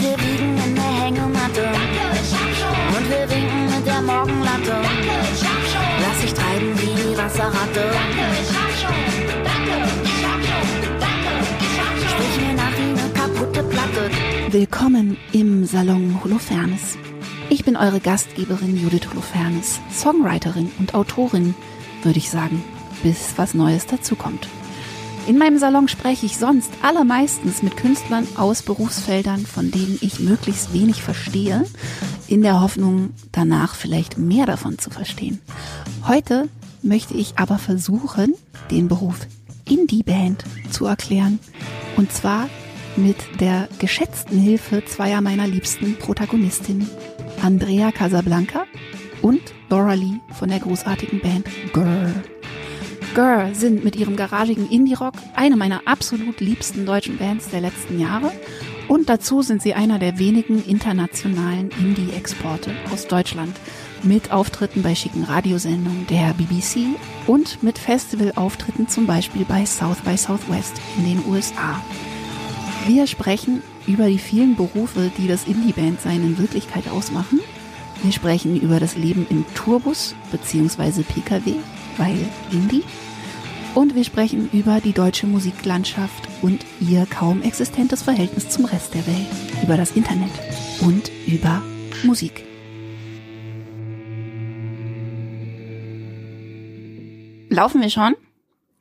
Wir liegen in der Hängematte. Und wir winken mit der Morgenlatte. Lass dich treiben wie die Wasserratte. Sprich mir nach wie eine kaputte Platte. Willkommen im Salon Holofernes. Ich bin eure Gastgeberin Judith Holofernes, Songwriterin und Autorin, würde ich sagen, bis was Neues dazukommt. In meinem Salon spreche ich sonst allermeistens mit Künstlern aus Berufsfeldern, von denen ich möglichst wenig verstehe, in der Hoffnung, danach vielleicht mehr davon zu verstehen. Heute möchte ich aber versuchen, den Beruf Indie-Band zu erklären. Und zwar mit der geschätzten Hilfe zweier meiner liebsten Protagonistinnen, Andrea Casablanca und Laura Lee von der großartigen Band Girl. Girl sind mit ihrem garagigen Indie-Rock eine meiner absolut liebsten deutschen Bands der letzten Jahre und dazu sind sie einer der wenigen internationalen Indie-Exporte aus Deutschland mit Auftritten bei schicken Radiosendungen der BBC und mit Festivalauftritten zum Beispiel bei South by Southwest in den USA. Wir sprechen über die vielen Berufe, die das Indie-Band-Sein in Wirklichkeit ausmachen. Wir sprechen über das Leben im Tourbus bzw. PKW, weil Indie. Und wir sprechen über die deutsche Musiklandschaft und ihr kaum existentes Verhältnis zum Rest der Welt, über das Internet und über Musik. Laufen wir schon?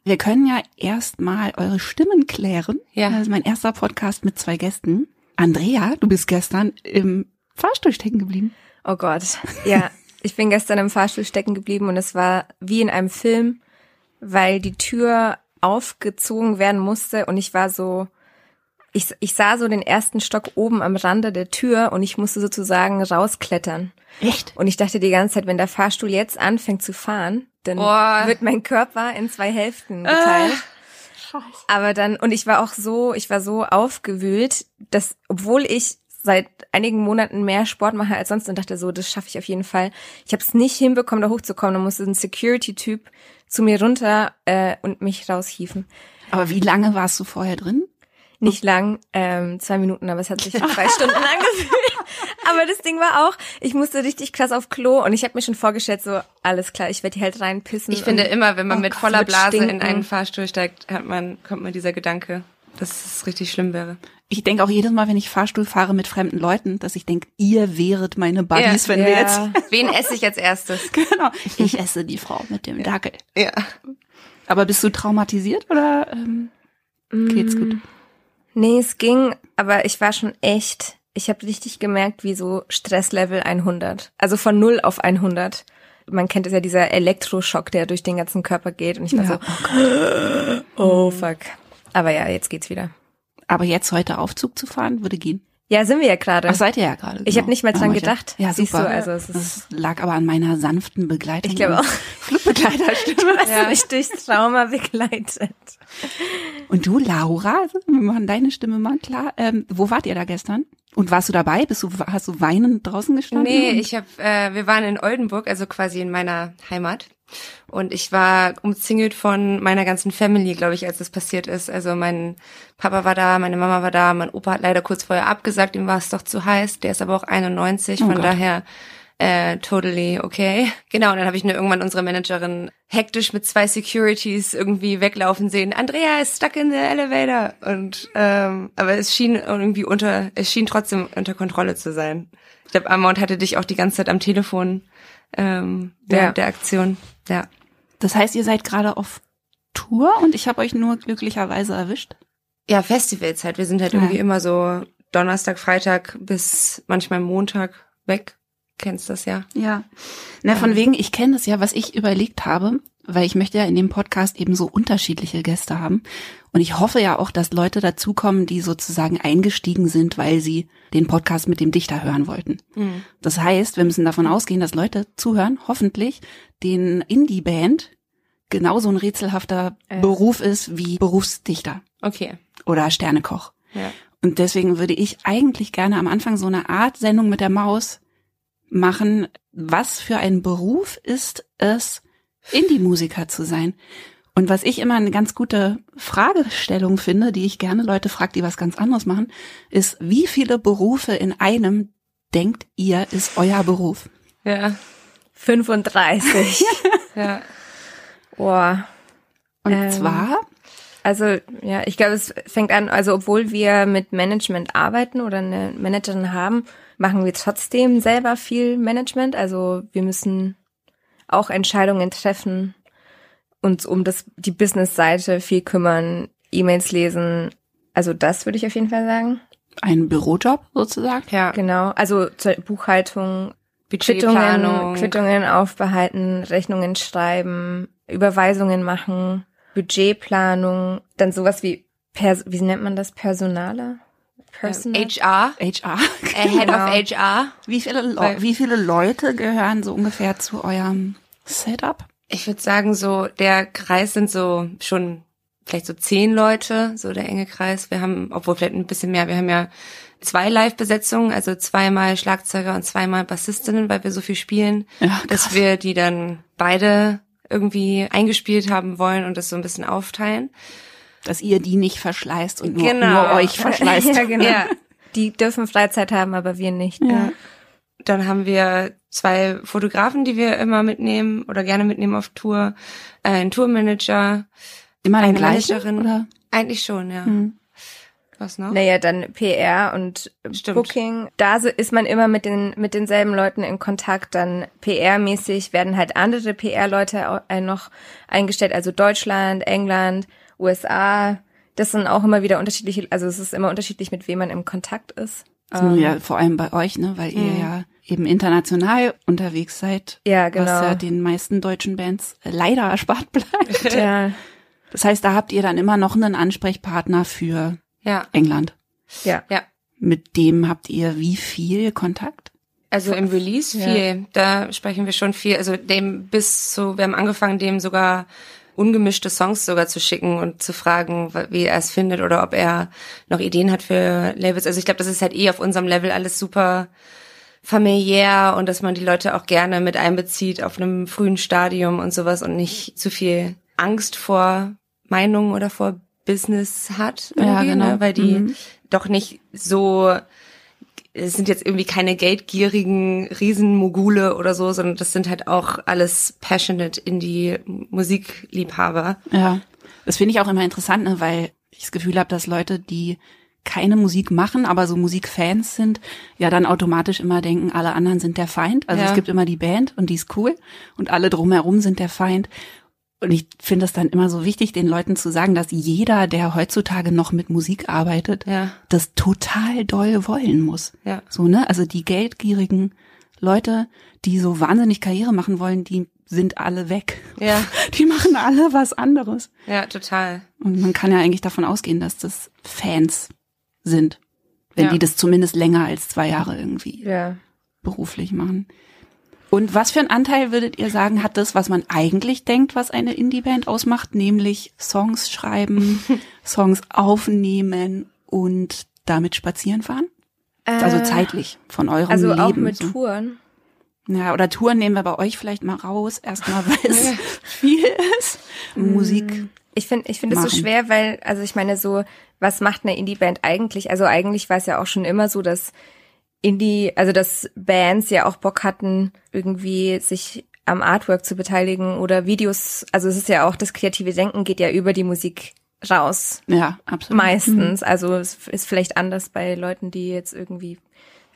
Wir können ja erstmal eure Stimmen klären. Ja. Das ist mein erster Podcast mit zwei Gästen. Andrea, du bist gestern im Fahrstuhl stecken geblieben. Oh Gott. Ja, ich bin gestern im Fahrstuhl stecken geblieben und es war wie in einem Film, weil die Tür aufgezogen werden musste und ich war so, ich, ich sah so den ersten Stock oben am Rande der Tür und ich musste sozusagen rausklettern. Echt? Und ich dachte die ganze Zeit, wenn der Fahrstuhl jetzt anfängt zu fahren, dann Boah. wird mein Körper in zwei Hälften geteilt. Scheiße. Aber dann, und ich war auch so, ich war so aufgewühlt, dass, obwohl ich seit einigen Monaten mehr Sport mache als sonst und dachte so, das schaffe ich auf jeden Fall. Ich habe es nicht hinbekommen, da hochzukommen. Da musste ein Security-Typ zu mir runter äh, und mich raushieven. Aber wie lange warst du vorher drin? Nicht lang, ähm, zwei Minuten, aber es hat sich in zwei Stunden angefühlt. Aber das Ding war auch, ich musste richtig krass auf Klo und ich habe mir schon vorgestellt, so, alles klar, ich werde hier halt reinpissen. Ich finde immer, wenn man Oh mit voller Blase in stinken. einen Fahrstuhl steigt, hat man, kommt mir dieser Gedanke, dass es richtig schlimm wäre. Ich denke auch jedes Mal, wenn ich Fahrstuhl fahre mit fremden Leuten, dass ich denke, ihr wäret meine Buddies, Ja. wenn wir Ja. jetzt. Wen esse ich als erstes? genau. Ich esse die Frau mit dem Dackel. Ja. Aber bist du traumatisiert oder ähm, geht's Mm. gut? Nee, es ging, aber ich war schon echt, ich habe richtig gemerkt, wie so Stresslevel 100. Also von 0 auf 100. Man kennt es ja, dieser Elektroschock, der durch den ganzen Körper geht. Und ich war Ja. so, oh fuck. Aber ja, jetzt geht's wieder. Aber jetzt heute Aufzug zu fahren, würde gehen. Ja, sind wir ja gerade. Ach, seid ihr ja gerade. Ich hab nicht mal dran gedacht. Ja, Siehst super. du, also es ist- das lag aber an meiner sanften Begleitung. Ich glaube auch. Flugbegleiterstimme. Du hast mich durchs Trauma begleitet. Und du, Laura, wir machen deine Stimme mal klar. Ähm, wo wart ihr da gestern? Und warst du dabei? Bist du, hast du weinend draußen gestanden? Nee, ich habe, äh, wir waren in Oldenburg, also quasi in meiner Heimat. Und ich war umzingelt von meiner ganzen Family, glaube ich, als das passiert ist. Also mein Papa war da, meine Mama war da, mein Opa hat leider kurz vorher abgesagt, ihm war es doch zu heiß. Der ist aber auch 91, Oh von Gott. daher äh, totally okay. Genau, und dann habe ich nur irgendwann unsere Managerin hektisch mit zwei Securities irgendwie weglaufen sehen. Andrea ist stuck in the elevator. Und ähm, aber es schien irgendwie unter, es schien trotzdem unter Kontrolle zu sein. Ich glaube, Amount hatte dich auch die ganze Zeit am Telefon ähm, während Ja. der Aktion. Ja. Das heißt, ihr seid gerade auf Tour und ich habe euch nur glücklicherweise erwischt. Ja, Festivalzeit. Wir sind halt Ja. irgendwie immer so Donnerstag, Freitag bis manchmal Montag weg. Kennst das ja. Ja. Na, von wegen, ich kenne das ja, was ich überlegt habe, weil ich möchte ja in dem Podcast eben so unterschiedliche Gäste haben. Und ich hoffe ja auch, dass Leute dazukommen, die sozusagen eingestiegen sind, weil sie den Podcast mit dem Dichter hören wollten. Das heißt, wir müssen davon ausgehen, dass Leute zuhören, hoffentlich, den Indie-Band genauso ein rätselhafter Ja. Beruf ist wie Berufsdichter Okay. oder Sternekoch. Ja. Und deswegen würde ich eigentlich gerne am Anfang so eine Art Sendung mit der Maus machen. Was für ein Beruf ist es, Indie-Musiker zu sein? Und was ich immer eine ganz gute Fragestellung finde, die ich gerne Leute frage, die was ganz anderes machen, ist, wie viele Berufe in einem denkt ihr ist euer Beruf? Ja. 35. Ja. Boah. Und Ähm, zwar, Also, ja, ich glaube, es fängt an, also obwohl wir mit Management arbeiten oder eine Managerin haben, machen wir trotzdem selber viel Management. Also wir müssen auch Entscheidungen treffen, uns um das, die Business-Seite viel kümmern, E-Mails lesen. Also das würde ich auf jeden Fall sagen. ein Bürojob sozusagen. Ja. Genau. Also zur Buchhaltung, Budgetplanung. Quittungen, Quittungen aufbehalten, Rechnungen schreiben, Überweisungen machen, Budgetplanung, dann sowas wie, Pers wie nennt man das, Personale? Personal? HR. HR. Äh, Head Genau. of HR. Wie viele, Le wie viele Leute gehören so ungefähr zu eurem Setup? Ich würde sagen, so der Kreis sind so schon vielleicht so zehn Leute, so der enge Kreis. Wir haben, obwohl vielleicht ein bisschen mehr, wir haben ja zwei Live-Besetzungen, also zweimal Schlagzeuger und zweimal Bassistinnen, weil wir so viel spielen, Ja, dass wir die dann beide irgendwie eingespielt haben wollen und das so ein bisschen aufteilen. Dass ihr die nicht verschleißt und nur, Genau. nur euch verschleißt. ja, genau. Ja. Die dürfen Freizeit haben, aber wir nicht. Ja. Dann haben wir zwei Fotografen, die wir immer mitnehmen oder gerne mitnehmen auf Tour, äh, einen Tourmanager, Immer Eine gleichen, Managerin. oder? eigentlich schon, ja. Hm. Was noch? Naja, dann PR und Stimmt. Booking. Da so ist man immer mit den mit denselben Leuten in Kontakt. Dann PR-mäßig werden halt andere PR-Leute äh, noch eingestellt, also Deutschland, England, USA. Das sind auch immer wieder unterschiedliche, also es ist immer unterschiedlich, mit wem man im Kontakt ist. So, ja, vor allem bei euch, ne, weil ihr Mhm. ja eben international unterwegs seid. Ja, genau. Was ja den meisten deutschen Bands leider erspart bleibt. Ja, Das heißt, da habt ihr dann immer noch einen Ansprechpartner für Ja, England. ja. ja. Mit dem habt ihr wie viel Kontakt? Also im Release Ja. viel. Da sprechen wir schon viel. Also dem bis zu, wir haben angefangen, dem sogar ungemischte Songs sogar zu schicken und zu fragen, wie er es findet oder ob er noch Ideen hat für Labels. Also ich glaube, das ist halt eh auf unserem Level alles super familiär und dass man die Leute auch gerne mit einbezieht auf einem frühen Stadium und sowas und nicht zu viel Angst vor Meinungen oder vor Business hat Ja, genau. ne? weil die Mhm. doch nicht so es sind jetzt irgendwie keine geldgierigen Riesenmogule oder so, sondern das sind halt auch alles passionate Indie-Musikliebhaber. Ja, das finde ich auch immer interessant, ne, weil ich das Gefühl habe, dass Leute, die keine Musik machen, aber so Musikfans sind, ja dann automatisch immer denken, alle anderen sind der Feind. Also Ja. es gibt immer die Band und die ist cool und alle drumherum sind der Feind. Und ich finde es dann immer so wichtig, den Leuten zu sagen, dass jeder, der heutzutage noch mit Musik arbeitet, Ja. das total doll wollen muss. Ja. So, ne? Also die geldgierigen Leute, die so wahnsinnig Karriere machen wollen, die sind alle weg. Ja. Die machen alle was anderes. Ja, total. Und man kann ja eigentlich davon ausgehen, dass das Fans sind. Wenn Ja. die das zumindest länger als zwei Jahre irgendwie Ja. beruflich machen. Und was für einen Anteil würdet ihr sagen, hat das, was man eigentlich denkt, was eine Indie-Band ausmacht, nämlich Songs schreiben, Songs aufnehmen und damit spazieren fahren? Also Äh, zeitlich von eurem Also Leben. auch mit so. Touren. Ja, oder Touren nehmen wir bei euch vielleicht mal raus, erstmal, weil es viel ist. Musik. Ich finde, ich finde es so schwer, weil, also ich meine so, was macht eine Indie-Band eigentlich? Also eigentlich war es ja auch schon immer so, dass Indie, also dass Bands ja auch Bock hatten, irgendwie sich am Artwork zu beteiligen oder Videos. Also es ist ja auch, das kreative Denken geht ja über die Musik raus. Ja, absolut. Meistens. Also es ist vielleicht anders bei Leuten, die jetzt irgendwie,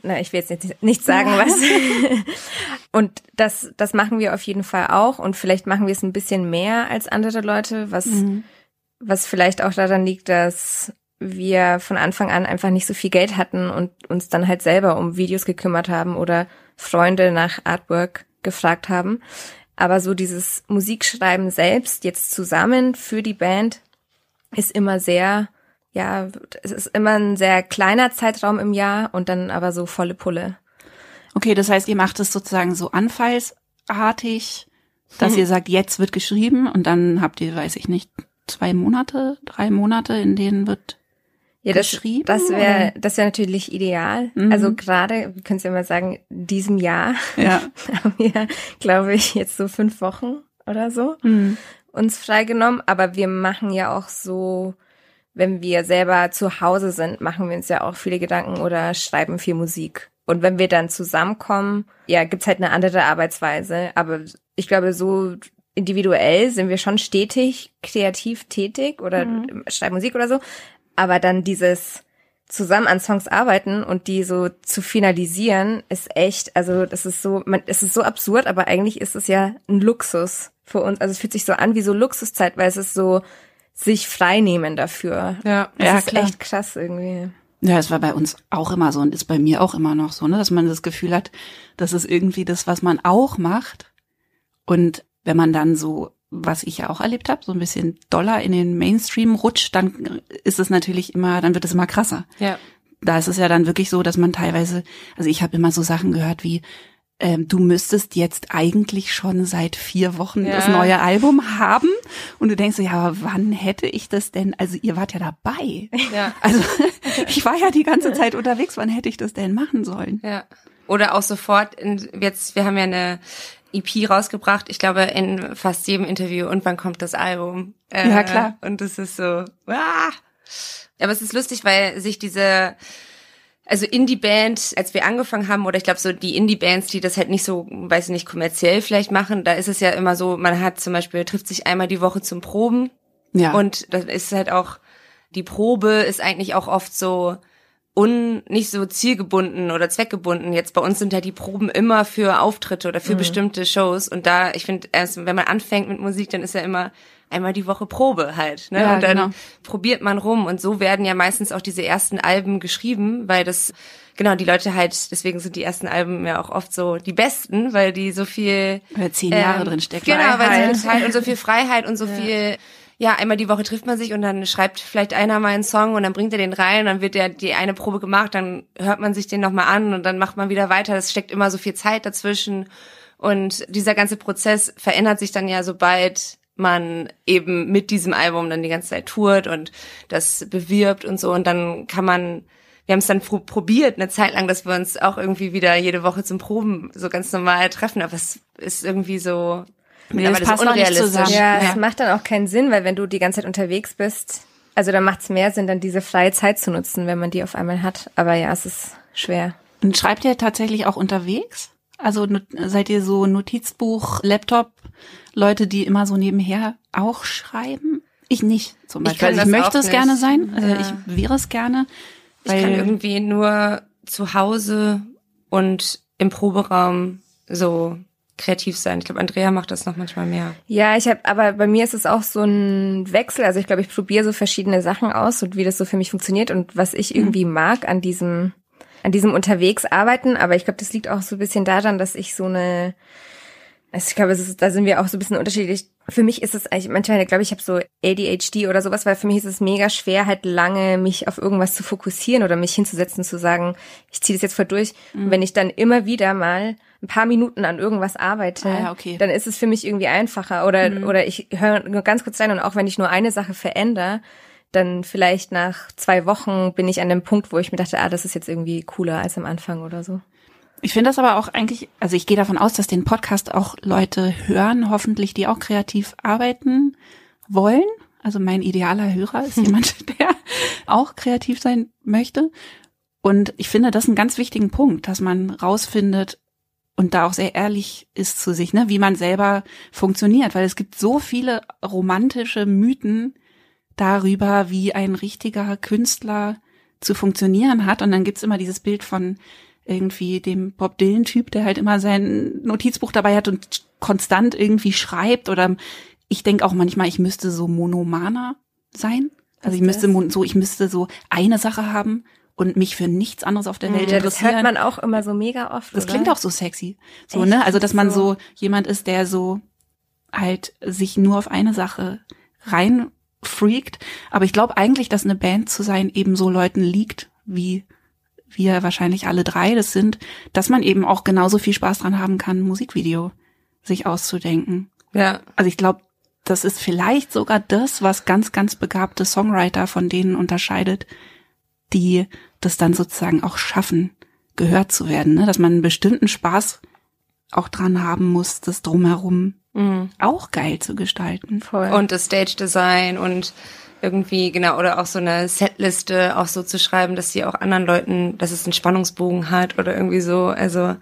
na, ich will jetzt nicht, nicht sagen, was. und das, das machen wir auf jeden Fall auch. Und vielleicht machen wir es ein bisschen mehr als andere Leute, was, Mhm. was vielleicht auch daran liegt, dass wir von Anfang an einfach nicht so viel Geld hatten und uns dann halt selber um Videos gekümmert haben oder Freunde nach Artwork gefragt haben. Aber so dieses Musikschreiben selbst jetzt zusammen für die Band ist immer sehr, ja, es ist immer ein sehr kleiner Zeitraum im Jahr und dann aber so volle Pulle. Okay, das heißt, ihr macht es sozusagen so anfallsartig, dass ihr sagt, jetzt wird geschrieben und dann habt ihr, weiß ich nicht, zwei Monate, drei Monate, in denen wird Ja, das, Geschrieben, das wäre, das wäre natürlich ideal. Mhm. Also gerade, wir können es ja mal sagen, diesem Jahr ja. haben wir, glaube ich, jetzt so fünf Wochen oder so. Mhm. uns freigenommen, aber wir machen ja auch so, wenn wir selber zu Hause sind, machen wir uns ja auch viele Gedanken oder schreiben viel Musik. Und wenn wir dann zusammenkommen, ja, gibt's halt eine andere Arbeitsweise. Aber ich glaube, so individuell sind wir schon stetig kreativ tätig oder mhm. schreiben Musik oder so. Aber dann dieses zusammen an Songs arbeiten und die so zu finalisieren, ist echt, also das ist so, man, es ist so absurd, aber eigentlich ist es ja ein Luxus für uns. Also es fühlt sich so an wie so Luxuszeit, weil es ist so sich freinehmen dafür. Ja, das ja, ist klar. echt krass irgendwie. Ja, es war bei uns auch immer so und ist bei mir auch immer noch so, ne, dass man das Gefühl hat, das ist irgendwie das, was man auch macht. Und wenn man dann so, was ich ja auch erlebt habe, so ein bisschen doller in den Mainstream rutscht, dann ist es natürlich immer, dann wird es immer krasser. Ja. Da ist es ja dann wirklich so, dass man teilweise, also ich habe immer so Sachen gehört wie, ähm, du müsstest jetzt eigentlich schon seit vier Wochen Ja. das neue Album haben. Und du denkst so, ja, aber wann hätte ich das denn? Also ihr wart ja dabei. Ja. Also ich war ja die ganze Zeit unterwegs. Wann hätte ich das denn machen sollen? Ja. Oder auch sofort, in, jetzt, wir haben ja eine EP rausgebracht, ich glaube in fast jedem Interview und wann kommt das Album? Äh, Ja, klar. Und es ist so, ah. Aber es ist lustig, weil sich diese, also Indie-Band, als wir angefangen haben, oder ich glaube so die Indie-Bands, die das halt nicht so, weiß ich nicht, kommerziell vielleicht machen, da ist es ja immer so, man hat zum Beispiel, trifft sich einmal die Woche zum Proben Ja. und das ist halt auch, die Probe ist eigentlich auch oft so un, nicht so zielgebunden oder zweckgebunden. Jetzt bei uns sind ja die Proben immer für Auftritte oder für bestimmte Shows. Und da, ich finde, erst wenn man anfängt mit Musik, dann ist ja immer einmal die Woche Probe halt. Ne? Ja, und dann genau. probiert man rum. Und so werden ja meistens auch diese ersten Alben geschrieben, weil das, genau, die Leute halt, deswegen sind die ersten Alben ja auch oft so die besten, weil die so viel Weil zehn Jahre ähm, drin stecken. Genau, weil sie Zeit und so viel Freiheit und so viel, ja, einmal die Woche trifft man sich und dann schreibt vielleicht einer mal einen Song und dann bringt er den rein, dann wird der die eine Probe gemacht, dann hört man sich den nochmal an und dann macht man wieder weiter. Das steckt immer so viel Zeit dazwischen. Und dieser ganze Prozess verändert sich dann ja, sobald man eben mit diesem Album dann die ganze Zeit tourt und das bewirbt und so und dann kann man wir haben es dann pro probiert eine Zeit lang, dass wir uns auch irgendwie wieder jede Woche zum Proben so ganz normal treffen, aber es ist irgendwie so mittlerweile passt so auch nicht unrealistisch. zusammen. Ja, Ja. es macht dann auch keinen Sinn, weil wenn du die ganze Zeit unterwegs bist, also dann macht es mehr Sinn, dann diese freie Zeit zu nutzen, wenn man die auf einmal hat. Aber ja, es ist schwer. Und schreibt ihr tatsächlich auch unterwegs? Also seid ihr so Notizbuch, Laptop, Leute, die immer so nebenher auch schreiben? Ich nicht zum Ich Beispiel. kann also ich das möchte auch es gerne nicht. sein. Also Ja. ich wäre es gerne. Ich kann Weil, irgendwie nur zu Hause und im Proberaum so kreativ sein. Ich glaube, Andrea macht das noch manchmal mehr. Ja, ich habe, aber bei mir ist es auch so ein Wechsel. Also ich glaube, ich probiere so verschiedene Sachen aus und wie das so für mich funktioniert und was ich irgendwie mag an diesem, an diesem unterwegs arbeiten. Aber ich glaube, das liegt auch so ein bisschen daran, dass ich so eine, also ich glaube, ist, da sind wir auch so ein bisschen unterschiedlich. Für mich ist es eigentlich, manchmal glaube ich, ich habe so ADHD oder sowas, weil für mich ist es mega schwer, halt lange mich auf irgendwas zu fokussieren oder mich hinzusetzen, zu sagen, ich ziehe das jetzt voll durch. Und wenn ich dann immer wieder mal ein paar Minuten an irgendwas arbeite, Ah okay. dann ist es für mich irgendwie einfacher. Oder, oder ich höre nur ganz kurz rein und auch wenn ich nur eine Sache verändere, dann vielleicht nach zwei Wochen bin ich an dem Punkt, wo ich mir dachte, ah, das ist jetzt irgendwie cooler als am Anfang oder so. ich finde das aber auch eigentlich, also ich gehe davon aus, dass den Podcast auch Leute hören, hoffentlich, die auch kreativ arbeiten wollen. Also mein idealer Hörer ist jemand, der auch kreativ sein möchte. Und ich finde das einen ganz wichtigen Punkt, dass man rausfindet und da auch sehr ehrlich ist zu sich, ne, wie man selber funktioniert, weil es gibt so viele romantische Mythen darüber, wie ein richtiger Künstler zu funktionieren hat. Und dann gibt's immer dieses Bild von irgendwie dem Bob Dylan-Typ, der halt immer sein Notizbuch dabei hat und konstant irgendwie schreibt. Oder ich denke auch manchmal, ich müsste so monomaner sein. Also ich müsste so, ich müsste so eine Sache haben und mich für nichts anderes auf der Welt Ja, das interessieren. hört man auch immer so mega oft. Das oder? klingt auch so sexy. So, Echt? ne? Also, dass man So. so jemand ist, der so halt sich nur auf eine Sache reinfreakt. Aber ich glaube eigentlich, dass eine Band zu sein eben so Leuten liegt, wie wir wahrscheinlich alle drei das sind, dass man eben auch genauso viel Spaß dran haben kann, ein Musikvideo sich auszudenken. Ja. Also ich glaube, das ist vielleicht sogar das, was ganz, ganz begabte Songwriter von denen unterscheidet, die das dann sozusagen auch schaffen, gehört zu werden, ne? dass man einen bestimmten Spaß auch dran haben muss, das drumherum auch geil zu gestalten. Voll. Und das Stage Design und irgendwie, genau, oder auch so eine Setliste auch so zu schreiben, dass sie auch anderen Leuten, dass es einen Spannungsbogen hat oder irgendwie so. Also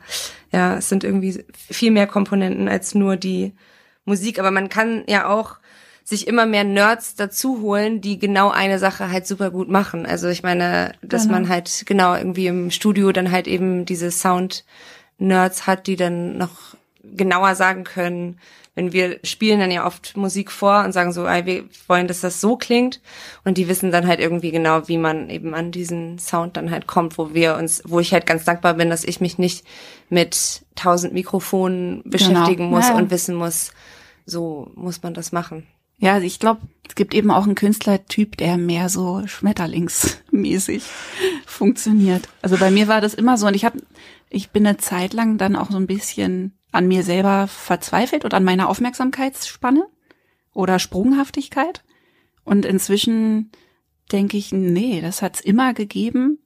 ja, es sind irgendwie viel mehr Komponenten als nur die Musik. Aber man kann ja auch sich immer mehr Nerds dazu holen, die genau eine Sache halt super gut machen. Also ich meine, dass Genau. man halt genau irgendwie im Studio dann halt eben diese Sound-Nerds hat, die dann noch genauer sagen können, wenn wir spielen dann ja oft Musik vor und sagen so, ey, wir wollen, dass das so klingt und die wissen dann halt irgendwie genau, wie man eben an diesen Sound dann halt kommt, wo wir uns, wo ich halt ganz dankbar bin, dass ich mich nicht mit tausend Mikrofonen beschäftigen muss Ja. und wissen muss, so muss man das machen. Ja, also ich glaube, es gibt eben auch einen Künstlertyp, der mehr so schmetterlingsmäßig funktioniert. Also bei mir war das immer so und ich habe, ich bin eine Zeit lang dann auch so ein bisschen an mir selber verzweifelt und an meiner Aufmerksamkeitsspanne oder Sprunghaftigkeit. Und inzwischen denke ich, nee, das hat's immer gegeben.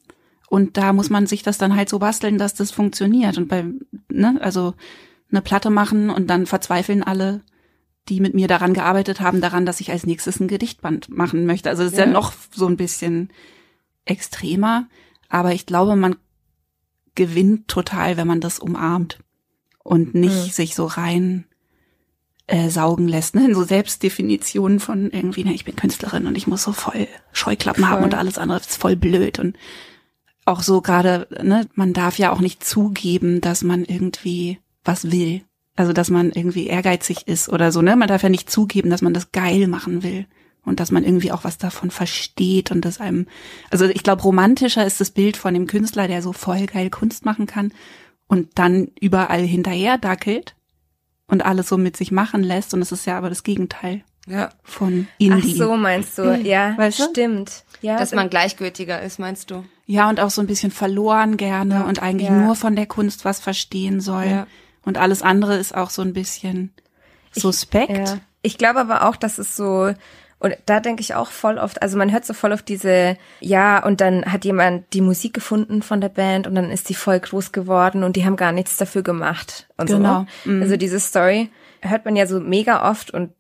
Und da muss man sich das dann halt so basteln, dass das funktioniert. Und bei, ne, also eine Platte machen und dann verzweifeln alle, die mit mir daran gearbeitet haben, daran, dass ich als nächstes ein Gedichtband machen möchte. Also es ist ja. Ja. noch so ein bisschen extremer, aber ich glaube, man gewinnt total, wenn man das umarmt und nicht Mhm. sich so rein äh, saugen lässt, ne? In so Selbstdefinitionen von irgendwie, ne, ich bin Künstlerin und ich muss so voll Scheuklappen haben Voll. und alles andere ist voll blöd und auch so gerade, ne, man darf ja auch nicht zugeben, dass man irgendwie was will. Also, dass man irgendwie ehrgeizig ist oder so, ne? Man darf ja nicht zugeben, dass man das geil machen will und dass man irgendwie auch was davon versteht und das einem, also ich glaube, romantischer ist das Bild von dem Künstler, der so voll geil Kunst machen kann und dann überall hinterher dackelt und alles so mit sich machen lässt und es ist ja aber das Gegenteil Ja. von Ach Indie. so, meinst du? Ja, Weißt du? stimmt. Ja, Dass man gleichgültiger ist, meinst du? Ja, und auch so ein bisschen verloren gerne Ja. und eigentlich Ja. nur von der Kunst was verstehen soll. Ja. Und alles andere ist auch so ein bisschen suspekt. Ja. Ich glaube aber auch, dass es so, und da denke ich auch voll oft, also man hört so voll auf diese, ja, und dann hat jemand die Musik gefunden von der Band und dann ist die voll groß geworden und die haben gar nichts dafür gemacht und Genau. so. Also diese Story hört man ja so mega oft und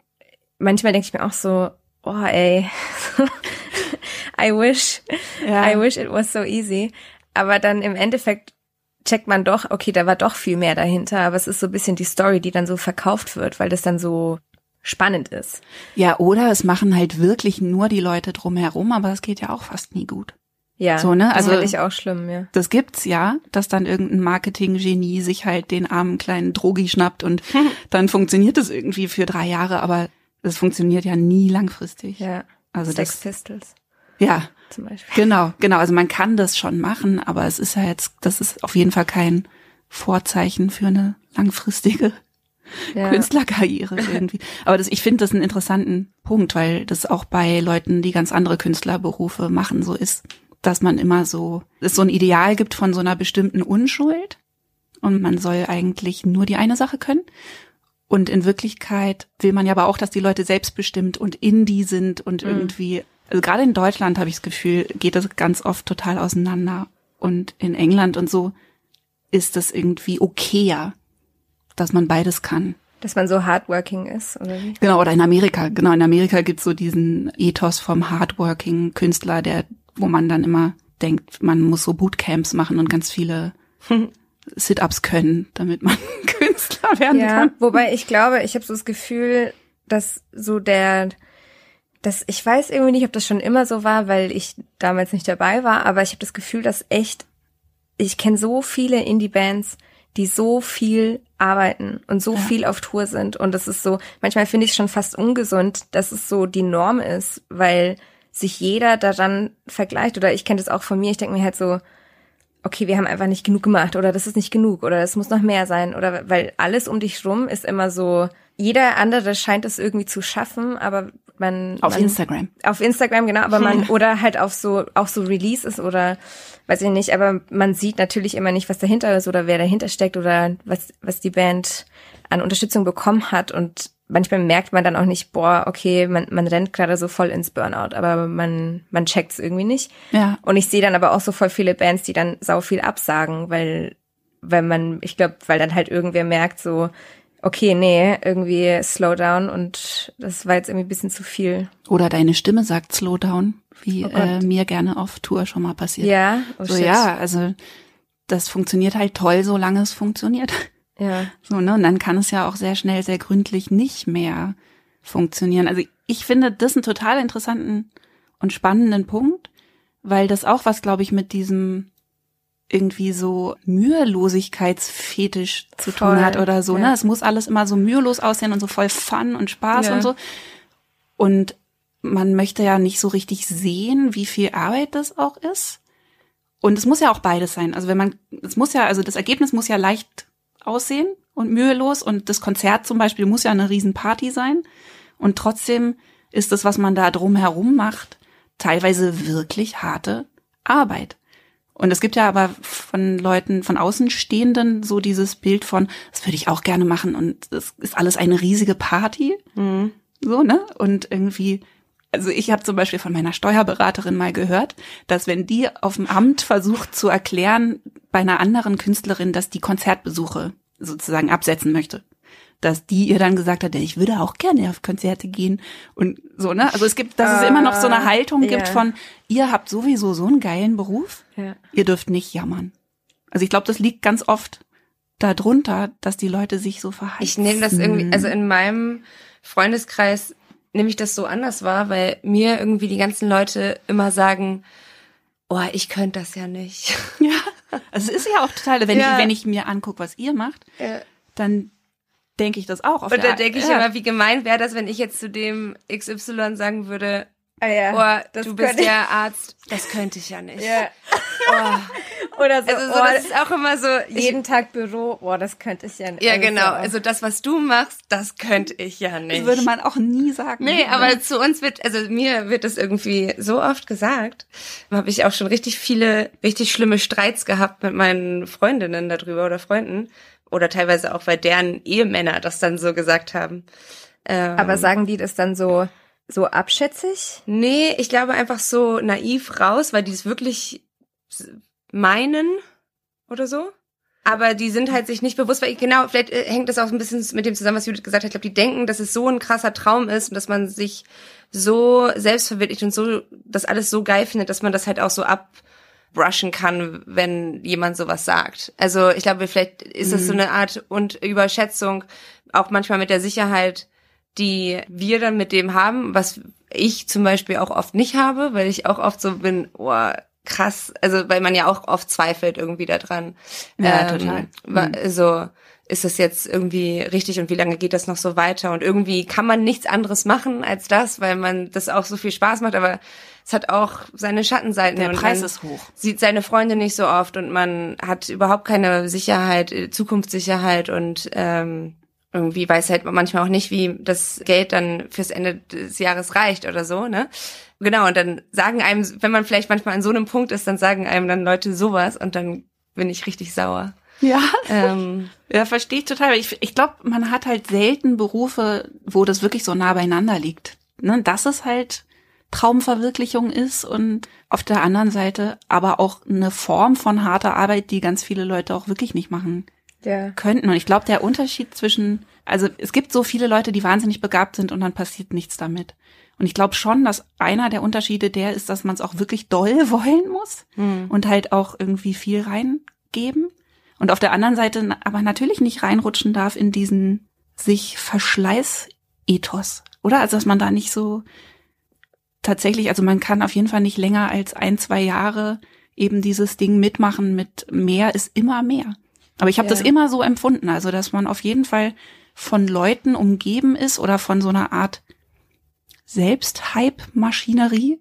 manchmal denke ich mir auch so, oh ey, I wish, Ja. I wish it was so easy. Aber dann im Endeffekt checkt man doch, okay, da war doch viel mehr dahinter, aber es ist so ein bisschen die Story, die dann so verkauft wird, weil das dann so spannend ist. Ja, oder es machen halt wirklich nur die Leute drumherum, aber es geht ja auch fast nie gut. Ja, So, ne? das Also- finde ich auch schlimm, ja. Das gibt's ja, dass dann irgendein Marketinggenie sich halt den armen kleinen Drogi schnappt und dann funktioniert es irgendwie für drei Jahre, aber es funktioniert ja nie langfristig. Ja. Also Sex das, Pistols ja, zum Beispiel. genau, genau. Also man kann das schon machen, aber es ist ja jetzt, das ist auf jeden Fall kein Vorzeichen für eine langfristige Ja. Künstlerkarriere irgendwie. Aber das, ich finde das einen interessanten Punkt, weil das auch bei Leuten, die ganz andere Künstlerberufe machen, so ist, dass man immer so, es so ein Ideal gibt von so einer bestimmten Unschuld und man soll eigentlich nur die eine Sache können. Und in Wirklichkeit will man ja aber auch, dass die Leute selbstbestimmt und indie sind und irgendwie, also gerade in Deutschland habe ich das Gefühl, geht das ganz oft total auseinander. Und in England und so ist das irgendwie okayer, dass man beides kann. Dass man so hardworking ist, oder wie? Genau, oder in Amerika. Genau, in Amerika gibt's so diesen Ethos vom hardworking Künstler, der, wo man dann immer denkt, man muss so Bootcamps machen und ganz viele Sit-ups können, damit man Künstler werden Ja, kann. wobei ich glaube, ich habe so das Gefühl, dass so der, dass ich weiß irgendwie nicht, ob das schon immer so war, weil ich damals nicht dabei war, aber ich habe das Gefühl, dass echt, ich kenne so viele Indie-Bands, die so viel arbeiten und so viel auf Tour sind. Und das ist so, manchmal finde ich schon fast ungesund, dass es so die Norm ist, weil sich jeder daran vergleicht. Oder ich kenne das auch von mir, ich denke mir halt so, okay, wir haben einfach nicht genug gemacht oder das ist nicht genug oder es muss noch mehr sein oder weil alles um dich rum ist immer so, jeder andere scheint es irgendwie zu schaffen, aber man Auf man, Instagram. auf Instagram genau, aber man oder halt auf so auch so Releases oder weiß ich nicht, aber man sieht natürlich immer nicht, was dahinter ist oder wer dahinter steckt oder was was die Band an Unterstützung bekommen hat und manchmal merkt man dann auch nicht, boah, okay, man man rennt gerade so voll ins Burnout, aber man man checkt es irgendwie nicht. Ja. Und ich sehe dann aber auch so voll viele Bands, die dann sau viel absagen, weil, weil man, ich glaube, weil dann halt irgendwer merkt so, okay, nee, irgendwie slow down und das war jetzt irgendwie ein bisschen zu viel. Oder deine Stimme sagt Slow down, wie Oh äh, mir gerne auf Tour schon mal passiert. Ja, oh so shit. ja, also das funktioniert halt toll, solange es funktioniert. Ja. So, ne? Und dann kann es ja auch sehr schnell, sehr gründlich nicht mehr funktionieren. Also ich finde das einen total interessanten und spannenden Punkt, weil das auch was, glaube ich, mit diesem irgendwie so Mühelosigkeitsfetisch zu Voll, tun hat oder so, ja. ne? Es muss alles immer so mühelos aussehen und so voll Fun und Spaß Ja. und so. Und man möchte ja nicht so richtig sehen, wie viel Arbeit das auch ist. Und es muss ja auch beides sein. Also wenn man, es muss ja, also das Ergebnis muss ja leicht aussehen und mühelos und das Konzert zum Beispiel muss ja eine Riesenparty sein. Und trotzdem ist das, was man da drumherum macht, teilweise wirklich harte Arbeit. Und es gibt ja aber von Leuten, von Außenstehenden so dieses Bild von, das würde ich auch gerne machen und es ist alles eine riesige Party. So, ne? Und irgendwie, also ich habe zum Beispiel von meiner Steuerberaterin mal gehört, dass wenn die auf dem Amt versucht zu erklären bei einer anderen Künstlerin, dass die Konzertbesuche sozusagen absetzen möchte, dass die ihr dann gesagt hat, ja, ich würde auch gerne auf Konzerte gehen und so, ne? Also es gibt, dass es immer noch so eine Haltung gibt ja. von, ihr habt sowieso so einen geilen Beruf, Ja. ihr dürft nicht jammern. Also ich glaube, das liegt ganz oft darunter, dass die Leute sich so verhalten. Ich nehme das irgendwie, also in meinem Freundeskreis nehme ich das so anders wahr, weil mir irgendwie die ganzen Leute immer sagen, oh, ich könnte das ja nicht. Ja, also es ist ja auch total, wenn Ja. ich wenn ich mir angucke, was ihr macht, dann denke ich das auch. Auf Und da denke ich ja. immer, wie gemein wäre das, wenn ich jetzt zu dem XY sagen würde, Ah, ja. oh, das du bist der Arzt, das könnte ich ja nicht. Ja. Oh. Oder so, Also so, oh, das ist auch immer so, ich, jeden Tag Büro, boah, das könnte ich ja nicht. ja Also genau, so. also das, was du machst, das könnte ich ja nicht. Das würde man auch nie sagen. Nee, ne? aber zu uns wird, also mir wird das irgendwie so oft gesagt. Da habe ich auch schon richtig viele, richtig schlimme Streits gehabt mit meinen Freundinnen darüber oder Freunden. Oder teilweise auch, weil deren Ehemänner das dann so gesagt haben. Ähm, Aber sagen die das dann so, so abschätzig? Nee, ich glaube einfach so naiv raus, weil die es wirklich meinen oder so. Aber die sind halt sich nicht bewusst, weil ich, genau, vielleicht äh, hängt das auch ein bisschen mit dem zusammen, was Judith gesagt hat. Ich glaube, die denken, dass es so ein krasser Traum ist und dass man sich so selbstverwirklicht und so, das alles so geil findet, dass man das halt auch so abbrushen kann, wenn jemand sowas sagt. Also ich glaube, vielleicht ist es so eine Art und Überschätzung, auch manchmal mit der Sicherheit, die wir dann mit dem haben, was ich zum Beispiel auch oft nicht habe, weil ich auch oft so bin, oh, krass, also weil man ja auch oft zweifelt irgendwie daran. Ja, total. wa- Mhm. So, ist das jetzt irgendwie richtig und wie lange geht das noch so weiter? Und irgendwie kann man nichts anderes machen als das, weil man das auch so viel Spaß macht, aber es hat auch seine Schattenseiten. Der und Preis man ist hoch. Sieht seine Freunde nicht so oft und man hat überhaupt keine Sicherheit, äh, Zukunftssicherheit und ähm, irgendwie weiß halt manchmal auch nicht, wie das Geld dann fürs Ende des Jahres reicht oder so, ne? Genau, und dann sagen einem, wenn man vielleicht manchmal an so einem Punkt ist, dann sagen einem dann Leute sowas und dann bin ich richtig sauer. Ja, Ähm, ja, verstehe ich total. Ich, ich glaube, man hat halt selten Berufe, wo das wirklich so nah beieinander liegt. Ne? Dass es halt Traumverwirklichung ist und auf der anderen Seite aber auch eine Form von harter Arbeit, die ganz viele Leute auch wirklich nicht machen Ja. könnten. Und ich glaube, der Unterschied zwischen, also es gibt so viele Leute, die wahnsinnig begabt sind und dann passiert nichts damit. Und ich glaube schon, dass einer der Unterschiede der ist, dass man es auch wirklich doll wollen muss und halt auch irgendwie viel reingeben. Und auf der anderen Seite aber natürlich nicht reinrutschen darf in diesen sich Verschleiß-Ethos. Oder? Also, dass man da nicht so tatsächlich, also man kann auf jeden Fall nicht länger als ein, zwei Jahre eben dieses Ding mitmachen mit mehr ist immer mehr. Aber ich habe Ja. das immer so empfunden, also dass man auf jeden Fall von Leuten umgeben ist oder von so einer Art Selbsthype-Maschinerie,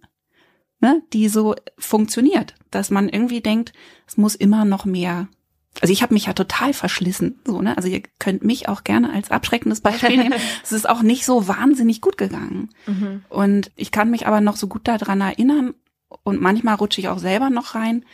ne, die so funktioniert, dass man irgendwie denkt, es muss immer noch mehr. Also ich habe mich ja total verschlissen, so ne. Also ihr könnt mich auch gerne als abschreckendes Beispiel nehmen. es ist auch nicht so wahnsinnig gut gegangen. Mhm. Und ich kann mich aber noch so gut daran erinnern und manchmal rutsche ich auch selber noch rein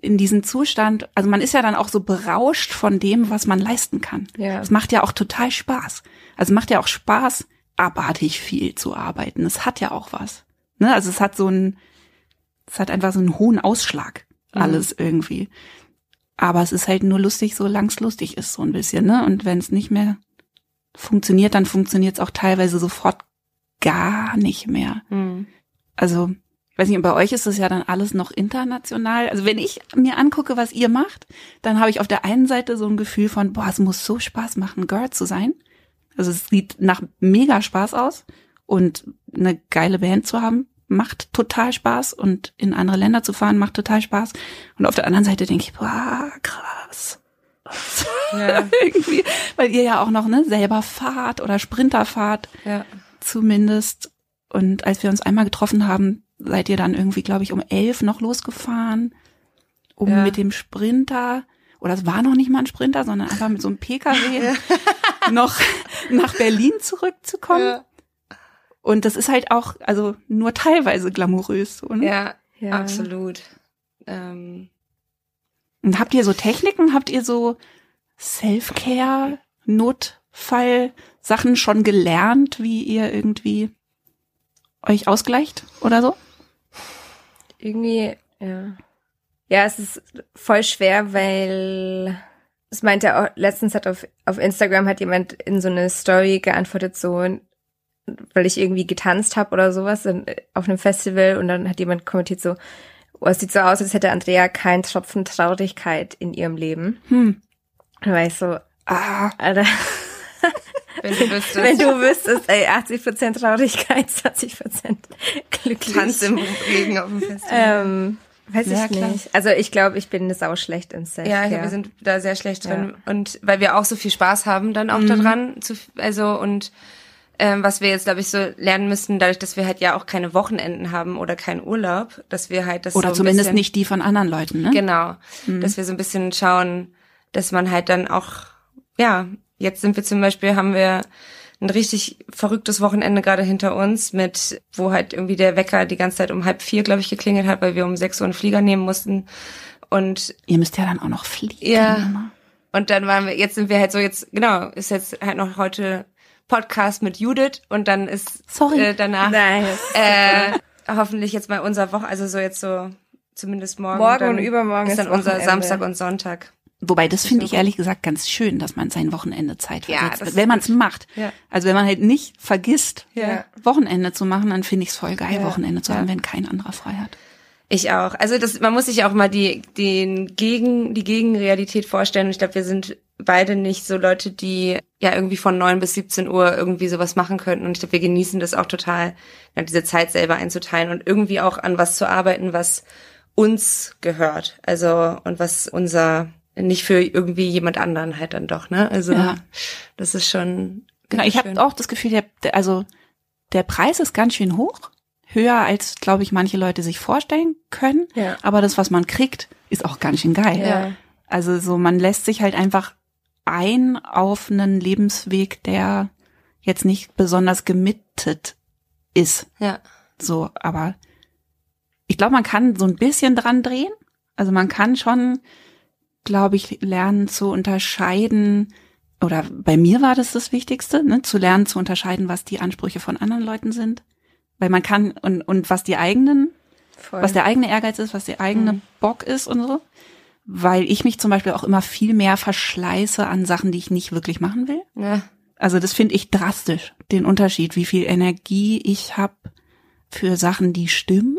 in diesen Zustand. Also man ist ja dann auch so berauscht von dem, was man leisten kann. Ja. Es macht ja auch total Spaß. Also macht ja auch Spaß, abartig viel zu arbeiten. Es hat ja auch was. Ne? Also es hat so einen, es hat einfach so einen hohen Ausschlag. Alles irgendwie. Aber es ist halt nur lustig, solange es lustig ist, so ein bisschen, ne? Und wenn es nicht mehr funktioniert, dann funktioniert es auch teilweise sofort gar nicht mehr. Hm. Also, ich weiß nicht, und bei euch ist es ja dann alles noch international. Also wenn ich mir angucke, was ihr macht, dann habe ich auf der einen Seite so ein Gefühl von, boah, es muss so Spaß machen, Girl zu sein. Also es sieht nach mega Spaß aus und eine geile Band zu haben macht total Spaß und in andere Länder zu fahren macht total Spaß. Und auf der anderen Seite denke ich, boah, krass. Ja. Irgendwie, weil ihr ja auch noch ne, selber fahrt oder Sprinter fahrt Ja. zumindest. Und als wir uns einmal getroffen haben, seid ihr dann irgendwie, glaube ich, um elf noch losgefahren, um Ja. mit dem Sprinter, oder es war noch nicht mal ein Sprinter, sondern einfach mit so einem Pkw noch nach Berlin zurückzukommen. Ja. Und das ist halt auch, also nur teilweise glamourös. So, ne? ja, Ja. absolut. Ähm, Und habt ihr so Techniken? Habt ihr so Self-Care, Notfall, Sachen schon gelernt, wie ihr irgendwie euch ausgleicht oder so? Irgendwie, ja. Ja, es ist voll schwer, weil es meinte auch, letztens hat auf, auf Instagram hat jemand in so eine Story geantwortet, so, weil ich irgendwie getanzt habe oder sowas auf einem Festival und dann hat jemand kommentiert so, oh, es sieht so aus, als hätte Andrea keinen Tropfen Traurigkeit in ihrem Leben. Hm. Da war ich so, Ah, Alter, wenn du wüsstest, wenn du wüsstest, ey, 80% Traurigkeit, 20% glücklich. tanzt im Regen auf dem Festival. Ähm, weiß Ja, ich klar. nicht. Also ich glaube, ich bin sau schlecht im Self Ja, ja, wir sind da sehr schlecht drin. Und weil wir auch so viel Spaß haben dann auch daran. Zu, also und ähm, was wir jetzt, glaube ich, so lernen müssen, dadurch, dass wir halt ja auch keine Wochenenden haben oder keinen Urlaub, dass wir halt das oder so zumindest bisschen, nicht die von anderen Leuten, ne? Genau. Dass wir so ein bisschen schauen, dass man halt dann auch, ja, jetzt sind wir zum Beispiel, haben wir ein richtig verrücktes Wochenende gerade hinter uns mit, wo halt irgendwie der Wecker die ganze Zeit um halb vier, glaube ich, geklingelt hat, weil wir um sechs Uhr einen Flieger nehmen mussten. Und Ihr müsst ja dann auch noch fliegen. Ja. immer. und dann waren wir, jetzt sind wir halt so jetzt, genau, ist jetzt halt noch heute Podcast mit Judith und dann ist Sorry. äh, danach Nice. äh, hoffentlich jetzt mal unser Woche, also so jetzt so zumindest morgen. Morgen und übermorgen ist ist dann unser. Samstag und Sonntag. Wobei, das finde ich ehrlich gesagt ganz schön, dass man sein Wochenende Zeit Ja, versetzt, ist wenn man es macht. Ja. Also wenn man halt nicht vergisst, Ja. Wochenende zu machen, dann finde ich es voll geil, Ja. Wochenende zu Ja. haben, wenn kein anderer frei hat. Ich auch. Also das, man muss sich auch mal die, den Gegen, die Gegenrealität vorstellen. Und ich glaube, wir sind beide nicht so Leute, die ja irgendwie von neun bis 17 Uhr irgendwie sowas machen könnten. Und ich glaube, wir genießen das auch total, diese Zeit selber einzuteilen und irgendwie auch an was zu arbeiten, was uns gehört. Also, und was unser, nicht für irgendwie jemand anderen halt dann doch, ne? Also, Ja. das ist schon, Genau, ich habe auch das Gefühl, der, also der Preis ist ganz schön hoch, höher als, glaube ich, manche Leute sich vorstellen können. Ja. Aber das, was man kriegt, ist auch ganz schön geil. Ja. Also so, man lässt sich halt einfach ein auf einen Lebensweg, der jetzt nicht besonders gemittet ist. ja. So, aber ich glaube, man kann so ein bisschen dran drehen. Also man kann schon, glaube ich, lernen zu unterscheiden, oder bei mir war das das Wichtigste, ne, zu lernen zu unterscheiden, was die Ansprüche von anderen Leuten sind. Weil man kann, und, und was die eigenen, Voll. was der eigene Ehrgeiz ist, was der eigene Bock ist und so. Weil ich mich zum Beispiel auch immer viel mehr verschleiße an Sachen, die ich nicht wirklich machen will. ja. Also das finde ich drastisch, den Unterschied, wie viel Energie ich habe für Sachen, die stimmen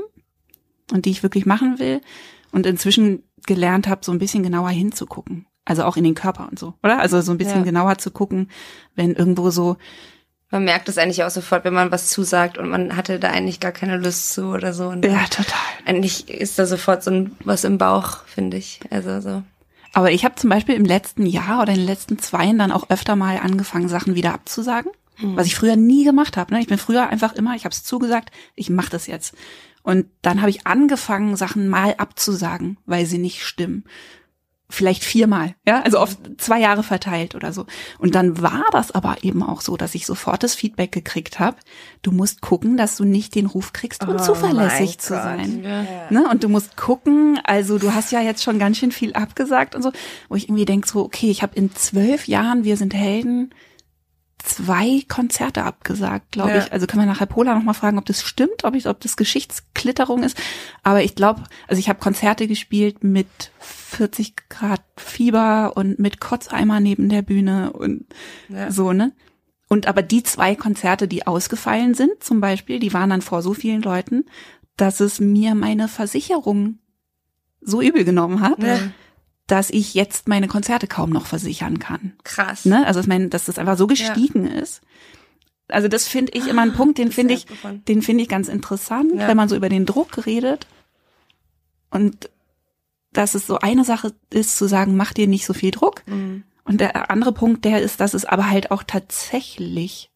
und die ich wirklich machen will. Und inzwischen gelernt habe, so ein bisschen genauer hinzugucken. Also auch in den Körper und so, oder? Also so ein bisschen Ja. genauer zu gucken, wenn irgendwo so, Man merkt es eigentlich auch sofort, wenn man was zusagt und man hatte da eigentlich gar keine Lust zu oder so. Und ja, total. eigentlich ist da sofort so ein, was im Bauch, finde ich. Also so. Aber ich habe zum Beispiel im letzten Jahr oder in den letzten zwei dann auch öfter mal angefangen, Sachen wieder abzusagen, was ich früher nie gemacht habe. Ne? Ich bin früher einfach immer, ich habe es zugesagt, ich mache das jetzt. Und dann habe ich angefangen, Sachen mal abzusagen, weil sie nicht stimmen. Vielleicht viermal, ja, also auf zwei Jahre verteilt oder so. Und dann war das aber eben auch so, dass ich sofort das Feedback gekriegt habe. Du musst gucken, dass du nicht den Ruf kriegst, Oh unzuverlässig mein zu Gott. sein. Ja. Ne? Und du musst gucken, also du hast ja jetzt schon ganz schön viel abgesagt und so, wo ich irgendwie denk so, okay, ich habe in zwölf Jahren, wir sind Helden, zwei Konzerte abgesagt, glaube Ja. ich. Also können wir nachher Pola noch mal fragen, ob das stimmt, ob ich, ob das Geschichtsklitterung ist. Aber ich glaube, also ich habe Konzerte gespielt mit 40 Grad Fieber und mit Kotzeimer neben der Bühne und Ja. so, ne? Und aber die zwei Konzerte, die ausgefallen sind, zum Beispiel, die waren dann vor so vielen Leuten, dass es mir meine Versicherung so übel genommen hat, Ja. Dass ich jetzt meine Konzerte kaum noch versichern kann. Krass. Ne? Also ich meine, dass das einfach so gestiegen ist. Also das finde ich immer ein Punkt, den finde ich, abgefahren. den finde ich ganz interessant, Ja. wenn man so über den Druck redet. Und dass es so eine Sache ist, zu sagen, mach dir nicht so viel Druck. Mhm. Und der andere Punkt, der ist, dass es aber halt auch tatsächlich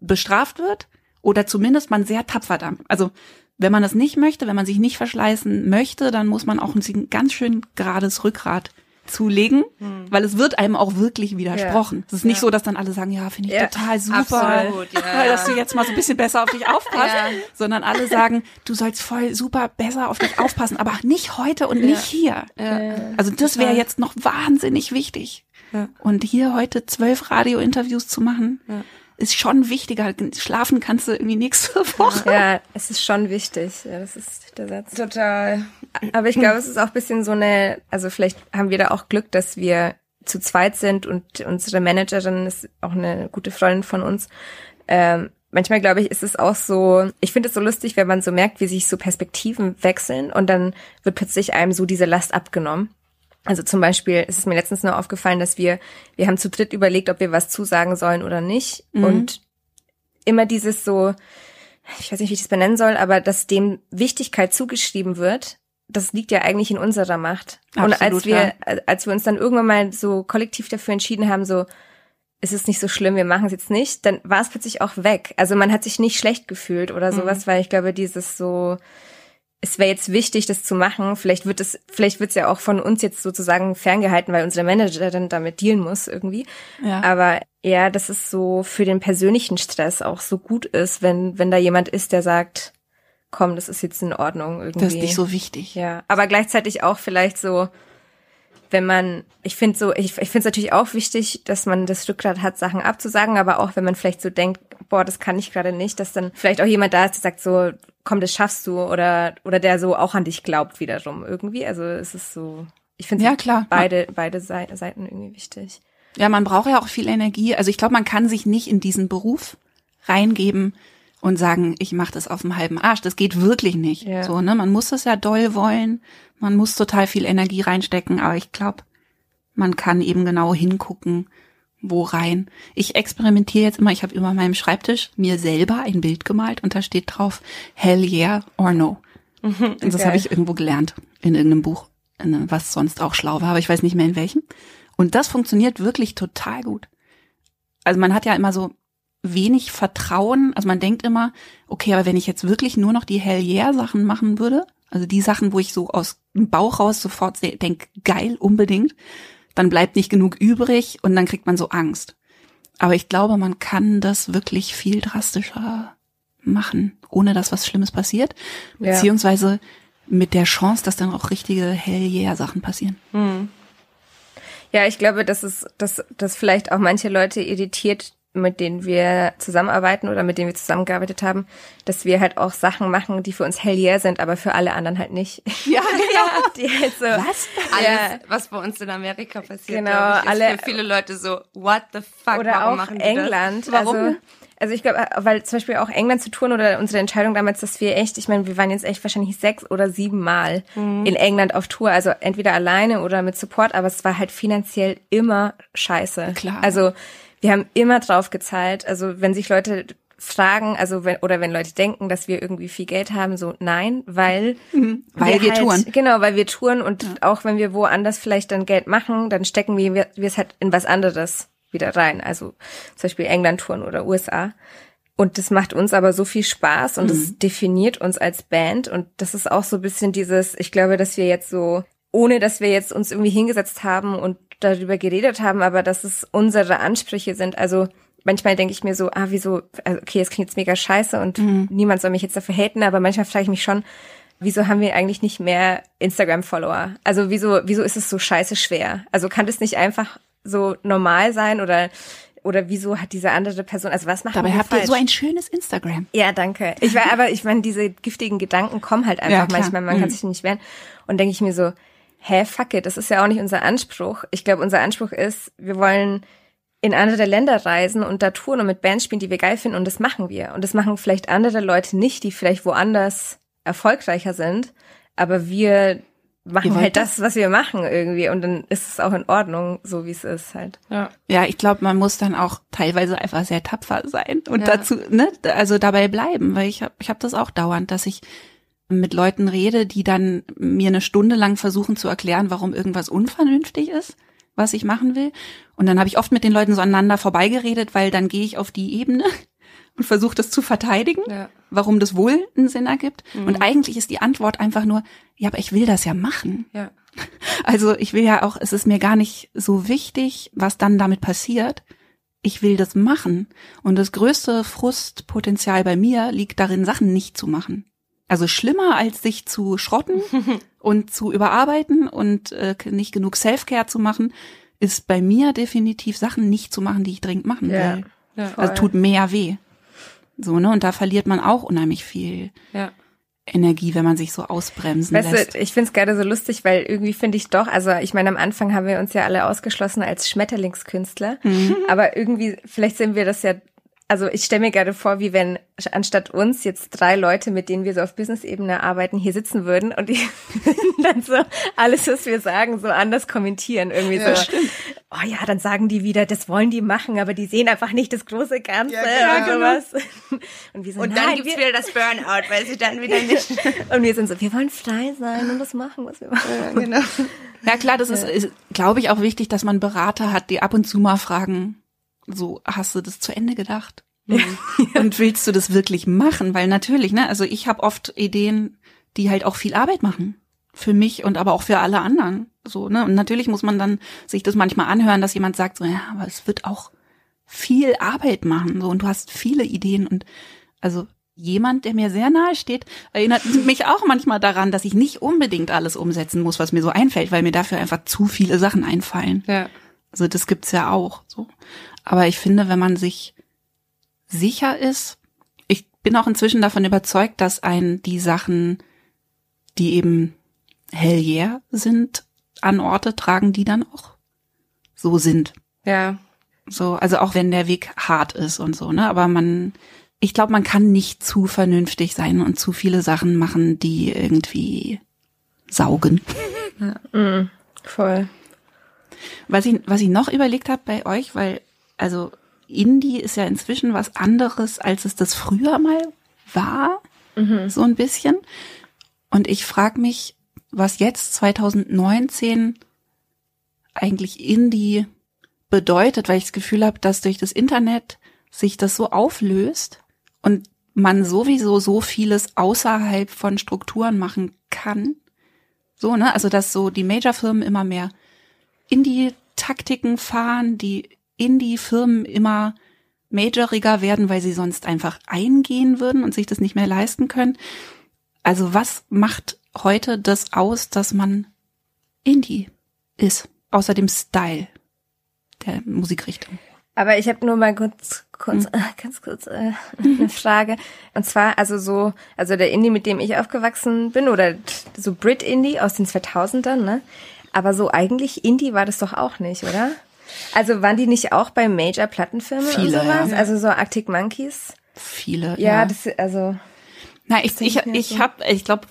bestraft wird oder zumindest man sehr tapfer da. Also wenn man das nicht möchte, wenn man sich nicht verschleißen möchte, dann muss man auch ein ganz schön gerades Rückgrat zulegen, weil es wird einem auch wirklich widersprochen. Es ist nicht Ja. so, dass dann alle sagen, ja, finde ich Ja, total super, absolut, ja. dass du jetzt mal so ein bisschen besser auf dich aufpasst, Ja. sondern alle sagen, du sollst voll super besser auf dich aufpassen, aber nicht heute und nicht hier. Ja. Also das wäre jetzt noch wahnsinnig wichtig. Ja. Und hier heute zwölf Radiointerviews zu machen, Ja. Ist schon wichtiger. Schlafen kannst du irgendwie nächste Woche. Ja, es ist schon wichtig. Ja, das ist der Satz. Total. Aber ich glaube, es ist auch ein bisschen so eine, also vielleicht haben wir da auch Glück, dass wir zu zweit sind und unsere Managerin ist auch eine gute Freundin von uns. Ähm, manchmal glaube ich, ist es auch so, ich finde es so lustig, wenn man so merkt, wie sich so Perspektiven wechseln und dann wird plötzlich einem so diese Last abgenommen. Also zum Beispiel ist es mir letztens nur aufgefallen, dass wir, wir haben zu dritt überlegt, ob wir was zusagen sollen oder nicht. Mhm. Und immer dieses so, ich weiß nicht, wie ich das benennen soll, aber dass dem Wichtigkeit zugeschrieben wird, das liegt ja eigentlich in unserer Macht. und als Absolut, wir, als wir uns dann irgendwann mal so kollektiv dafür entschieden haben, so, es ist nicht so schlimm, wir machen es jetzt nicht, dann war es plötzlich auch weg. Also man hat sich nicht schlecht gefühlt oder Mhm. sowas, weil ich glaube, dieses so, es wäre jetzt wichtig, das zu machen. Vielleicht wird es, vielleicht wird es ja auch von uns jetzt sozusagen ferngehalten, weil unsere Managerin damit dealen muss irgendwie. Ja. Aber ja, dass es so für den persönlichen Stress auch so gut ist, wenn, wenn da jemand ist, der sagt, komm, das ist jetzt in Ordnung irgendwie. Das ist nicht so wichtig. Ja, aber gleichzeitig auch vielleicht so, wenn man, ich finde so, ich, ich finde es natürlich auch wichtig, dass man das Rückgrat hat, Sachen abzusagen, aber auch wenn man vielleicht so denkt, boah, das kann ich gerade nicht, dass dann vielleicht auch jemand da ist, der sagt so, komm, das schaffst du oder oder der so auch an dich glaubt wiederum irgendwie. Also es ist so, ich finde Ja, klar. beide beide Sei- Seiten irgendwie wichtig. Ja, man braucht ja auch viel Energie. Also ich glaube, man kann sich nicht in diesen Beruf reingeben und sagen, ich mache das auf dem halben Arsch. Das geht wirklich nicht. Ja. So, ne? Man muss es ja doll wollen. Man muss total viel Energie reinstecken. Aber ich glaube, man kann eben genau hingucken, wo rein. Ich experimentiere jetzt immer. Ich habe über meinem Schreibtisch mir selber ein Bild gemalt und da steht drauf Hell yeah or no. Und das Geil. habe ich irgendwo gelernt in irgendeinem Buch, was sonst auch schlau war, aber ich weiß nicht mehr in welchem. Und das funktioniert wirklich total gut. Also man hat ja immer so wenig Vertrauen, also man denkt immer, okay, aber wenn ich jetzt wirklich nur noch die Hell yeah Sachen machen würde, also die Sachen, wo ich so aus dem Bauch raus sofort denke, geil, unbedingt, dann bleibt nicht genug übrig und dann kriegt man so Angst. Aber ich glaube, man kann das wirklich viel drastischer machen, ohne dass was Schlimmes passiert, Ja. beziehungsweise mit der Chance, dass dann auch richtige Hell yeah Sachen passieren. Ja, ich glaube, dass es, dass, dass vielleicht auch manche Leute irritiert, mit denen wir zusammenarbeiten oder mit denen wir zusammengearbeitet haben, dass wir halt auch Sachen machen, die für uns hell yeah sind, aber für alle anderen halt nicht. Ja, genau. Die halt so, Was? Alles, Ja. was bei uns in Amerika passiert, Genau, ich, alle- für viele Leute so, what the fuck, oder warum auch machen die England. Warum? Also, also ich glaube, weil zum Beispiel auch England zu tun oder unsere Entscheidung damals, dass wir echt, ich meine, wir waren jetzt echt wahrscheinlich sechs oder sieben Mal Mhm. in England auf Tour, also entweder alleine oder mit Support, aber es war halt finanziell immer scheiße. Klar. Also wir haben immer drauf gezahlt. Also wenn sich Leute fragen, also wenn, oder wenn Leute denken, dass wir irgendwie viel Geld haben, so nein, weil Weil wir halt, touren. Genau, weil wir touren und auch wenn wir woanders vielleicht dann Geld machen, dann stecken wir wir es halt in was anderes wieder rein. Also zum Beispiel England-Touren oder USA. Und das macht uns aber so viel Spaß und das definiert uns als Band. Und das ist auch so ein bisschen dieses, ich glaube, dass wir jetzt so, ohne dass wir jetzt uns irgendwie hingesetzt haben und darüber geredet haben, aber dass es unsere Ansprüche sind. Also manchmal denke ich mir so, ah, wieso, also okay, es klingt jetzt mega scheiße und niemand soll mich jetzt dafür haten, aber manchmal frage ich mich schon, wieso haben wir eigentlich nicht mehr Instagram-Follower? Also wieso, wieso ist es so scheiße schwer? Also kann das nicht einfach so normal sein oder oder wieso hat diese andere Person, also was machen Dabei habt falsch? ihr so ein schönes Instagram. Ja, danke. Ich war aber, ich meine, diese giftigen Gedanken kommen halt einfach Ja, manchmal, man kann Mhm. sich nicht wehren. Und denke ich mir so, hä, fuck it, das ist ja auch nicht unser Anspruch. Ich glaube, unser Anspruch ist, wir wollen in andere Länder reisen und da touren und mit Bands spielen, die wir geil finden und das machen wir. Und das machen vielleicht andere Leute nicht, die vielleicht woanders erfolgreicher sind, aber wir machen halt das, was wir machen irgendwie und dann ist es auch in Ordnung, so wie es ist halt. Ja. Ja, ich glaube, man muss dann auch teilweise einfach sehr tapfer sein und Ja. dazu, ne, also dabei bleiben, weil ich habe ich hab das auch dauernd, dass ich mit Leuten rede, die dann mir eine Stunde lang versuchen zu erklären, warum irgendwas unvernünftig ist, was ich machen will. Und dann habe ich oft mit den Leuten so aneinander vorbeigeredet, weil dann gehe ich auf die Ebene und versuche das zu verteidigen, Ja. warum das wohl einen Sinn ergibt. Und eigentlich ist die Antwort einfach nur, ja, aber ich will das ja machen. Ja. Also ich will ja auch, es ist mir gar nicht so wichtig, was dann damit passiert. Ich will das machen. Und das größte Frustpotenzial bei mir liegt darin, Sachen nicht zu machen. Also schlimmer als sich zu schrotten und zu überarbeiten und äh, nicht genug Self-Care zu machen, ist bei mir definitiv Sachen nicht zu machen, die ich dringend machen Ja. will. Ja. Also tut mehr weh. So, ne? Und da verliert man auch unheimlich viel Ja. Energie, wenn man sich so ausbremsen Weißt lässt. du, ich find's gerade so lustig, weil irgendwie finde ich doch, also ich meine, am Anfang haben wir uns ja alle ausgeschlossen als Schmetterlingskünstler, Mhm. aber irgendwie, vielleicht sind wir das ja, also ich stelle mir gerade vor, wie wenn anstatt uns jetzt drei Leute, mit denen wir so auf Business-Ebene arbeiten, hier sitzen würden und die dann so alles, was wir sagen, so anders kommentieren. Irgendwie so, oh ja, dann sagen die wieder, das wollen die machen, aber die sehen einfach nicht das große Ganze Ja, genau. und sowas. Und wir so, Und dann nein, gibt's wir, wieder das Burnout, weil sie dann wieder nicht. und wir sind so, wir wollen frei sein und das machen, was wir machen. genau. Ja klar, das ist, ist glaube ich, auch wichtig, dass man Berater hat, die ab und zu mal fragen, so, hast du das zu Ende gedacht? Und willst du das wirklich machen? Weil natürlich, ne, also ich habe oft Ideen, die halt auch viel Arbeit machen. Für mich und aber auch für alle anderen. So, ne? Und natürlich muss man dann sich das manchmal anhören, dass jemand sagt, so, ja, aber es wird auch viel Arbeit machen. So, und du hast viele Ideen und also jemand, der mir sehr nahe steht, erinnert mich auch manchmal daran, dass ich nicht unbedingt alles umsetzen muss, was mir so einfällt, weil mir dafür einfach zu viele Sachen einfallen. Ja. Also das gibt's ja auch so. Aber ich finde, wenn man sich sicher ist, ich bin auch inzwischen davon überzeugt, dass ein die Sachen, die eben hell sind, an Orte tragen, die dann auch so sind. Ja. So, also auch wenn der Weg hart ist und so, ne? Aber man, ich glaube, man kann nicht zu vernünftig sein und zu viele Sachen machen, die irgendwie saugen. Voll. Was ich, was ich noch überlegt habe bei euch, weil, also Indie ist ja inzwischen was anderes, als es das früher mal war, so ein bisschen. Und ich frage mich, was jetzt 2019 eigentlich Indie bedeutet, weil ich das Gefühl habe, dass durch das Internet sich das so auflöst und man sowieso so vieles außerhalb von Strukturen machen kann. So, ne? Also, dass so die Major-Firmen immer mehr Indie-Taktiken fahren, die Indie-Firmen immer majoriger werden, weil sie sonst einfach eingehen würden und sich das nicht mehr leisten können. Also was macht heute das aus, dass man Indie ist, außer dem Style der Musikrichtung? Aber ich habe nur mal kurz, kurz, äh, ganz kurz äh, eine Frage. Und zwar, also so, also der Indie, mit dem ich aufgewachsen bin, oder so Brit-Indie aus den 2000ern, ne? Aber so eigentlich Indie war das doch auch nicht, oder? Also waren die nicht auch bei Major-Plattenfirmen und Viele, sowas? ja. Also so Arctic Monkeys? Viele. Ja, das, also, Na, ich, ich, ich so. habe, ich glaube,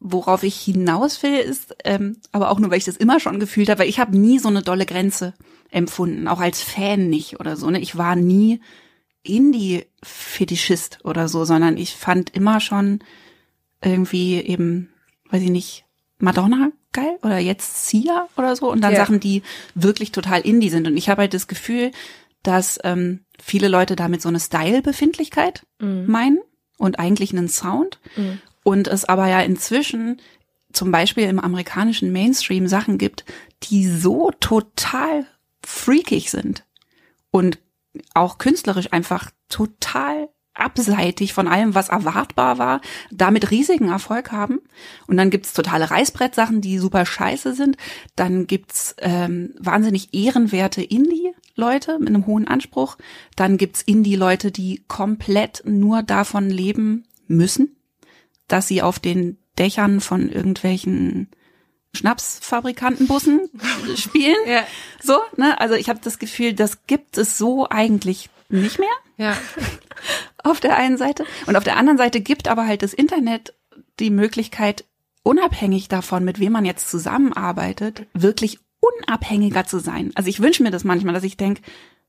worauf ich hinaus will, ist, ähm, aber auch nur, weil ich das immer schon gefühlt habe, weil ich habe nie so eine dolle Grenze empfunden, auch als Fan nicht oder so. Ne? Ich war nie Indie-Fetischist oder so, sondern ich fand immer schon irgendwie eben, weiß ich nicht, Madonna geil oder jetzt Sia oder so und dann Ja. Sachen, die wirklich total Indie sind. Und ich habe halt das Gefühl, dass ähm, viele Leute damit so eine Style-Befindlichkeit meinen und eigentlich einen Sound. Und es aber ja inzwischen zum Beispiel im amerikanischen Mainstream Sachen gibt, die so total freakig sind und auch künstlerisch einfach total abseitig von allem, was erwartbar war, damit riesigen Erfolg haben. Und dann gibt's totale Reißbrettsachen, die super scheiße sind. Dann gibt's ähm, wahnsinnig ehrenwerte Indie. Leute mit einem hohen Anspruch. Dann gibt's Indie-Leute, die komplett nur davon leben müssen, dass sie auf den Dächern von irgendwelchen Schnapsfabrikantenbussen spielen. Ja. So, ne? Also ich habe das Gefühl, das gibt es so eigentlich nicht mehr Ja. auf der einen Seite. Und auf der anderen Seite gibt aber halt das Internet die Möglichkeit, unabhängig davon, mit wem man jetzt zusammenarbeitet, wirklich unabhängiger zu sein. Also ich wünsche mir das manchmal, dass ich denke,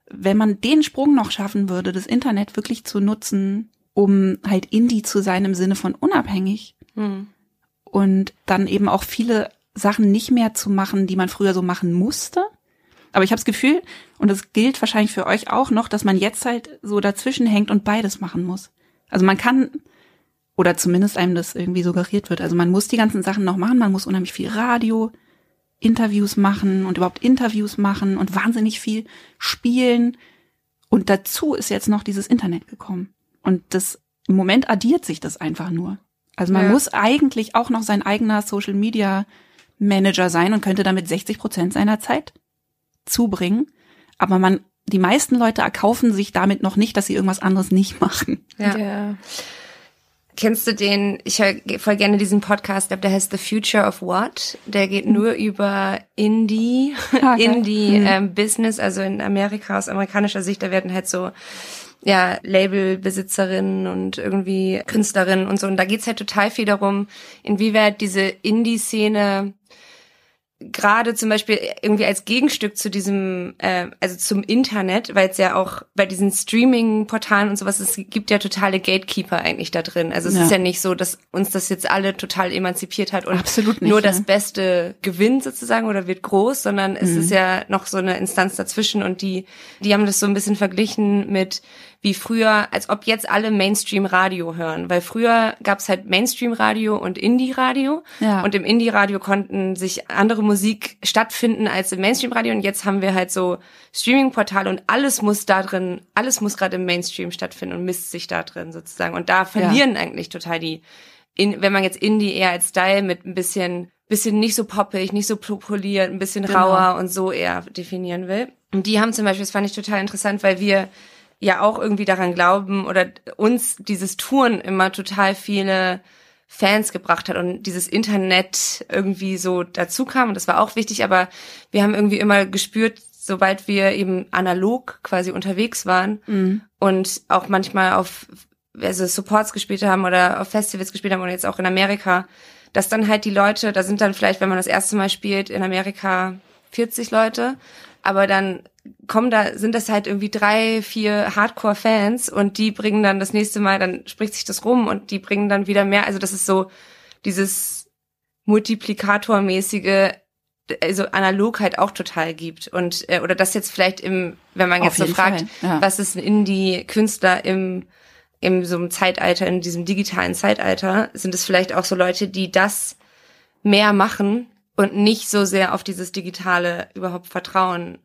wenn man den Sprung noch schaffen würde, das Internet wirklich zu nutzen, um halt Indie zu sein im Sinne von unabhängig Hm. und dann eben auch viele Sachen nicht mehr zu machen, die man früher so machen musste. Aber ich habe das Gefühl, und das gilt wahrscheinlich für euch auch noch, dass man jetzt halt so dazwischen hängt und beides machen muss. Also man kann, oder zumindest einem das irgendwie suggeriert wird, also man muss die ganzen Sachen noch machen, man muss unheimlich viel Radio, Interviews machen und überhaupt Interviews machen und wahnsinnig viel spielen. Und dazu ist jetzt noch dieses Internet gekommen. Und das, im Moment addiert sich das einfach nur. Also man Ja. muss eigentlich auch noch sein eigener Social Media Manager sein und könnte damit 60 Prozent seiner Zeit zubringen. Aber man, die meisten Leute erkaufen sich damit noch nicht, dass sie irgendwas anderes nicht machen. Ja. Ja. Kennst du den, ich höre voll gerne diesen Podcast, der heißt The Future of What. Der geht nur über Indie, Ah. Indie Mhm. ähm, Business, also in Amerika, aus amerikanischer Sicht, da werden halt so ja, Labelbesitzerinnen und irgendwie Künstlerinnen und so. Und da geht's halt total viel darum, inwieweit diese Indie-Szene gerade zum Beispiel irgendwie als Gegenstück zu diesem, äh, also zum Internet, weil es ja auch bei diesen Streaming-Portalen und sowas, es gibt ja totale Gatekeeper eigentlich da drin. Also es Ja. ist ja nicht so, dass uns das jetzt alle total emanzipiert hat und Absolut nicht, nur das Beste gewinnt sozusagen oder wird groß, sondern es Mhm. ist ja noch so eine Instanz dazwischen und die, die haben das so ein bisschen verglichen mit wie früher, als ob jetzt alle Mainstream-Radio hören, weil früher gab's halt Mainstream-Radio und Indie-Radio Ja. und im Indie-Radio konnten sich andere Musik stattfinden als im Mainstream-Radio und jetzt haben wir halt so Streaming-Portale und alles muss da drin, alles muss gerade im Mainstream stattfinden und misst sich da drin sozusagen und da verlieren eigentlich total die, in, wenn man jetzt Indie eher als Style mit ein bisschen, bisschen nicht so poppig, nicht so poliert, ein bisschen Genau. rauer und so eher definieren will. Und die haben zum Beispiel, das fand ich total interessant, weil wir ja auch irgendwie daran glauben oder uns dieses Touren immer total viele Fans gebracht hat und dieses Internet irgendwie so dazu kam und das war auch wichtig, aber wir haben irgendwie immer gespürt, sobald wir eben analog quasi unterwegs waren Mhm. und auch manchmal auf also Supports gespielt haben oder auf Festivals gespielt haben und jetzt auch in Amerika, dass dann halt die Leute, da sind dann vielleicht, wenn man das erste Mal spielt in Amerika 40 Leute, aber dann kommen da, sind das halt irgendwie drei, vier Hardcore-Fans und die bringen dann das nächste Mal, dann spricht sich das rum und die bringen dann wieder mehr. Also das ist so dieses Multiplikatormäßige, also analog halt auch total gibt. Und, äh, oder das jetzt vielleicht im, wenn man jetzt so fragt, ja. was ist ein Indie-Künstler im, im so einem Zeitalter, in diesem digitalen Zeitalter, sind es vielleicht auch so Leute, die das mehr machen und nicht so sehr auf dieses Digitale überhaupt vertrauen.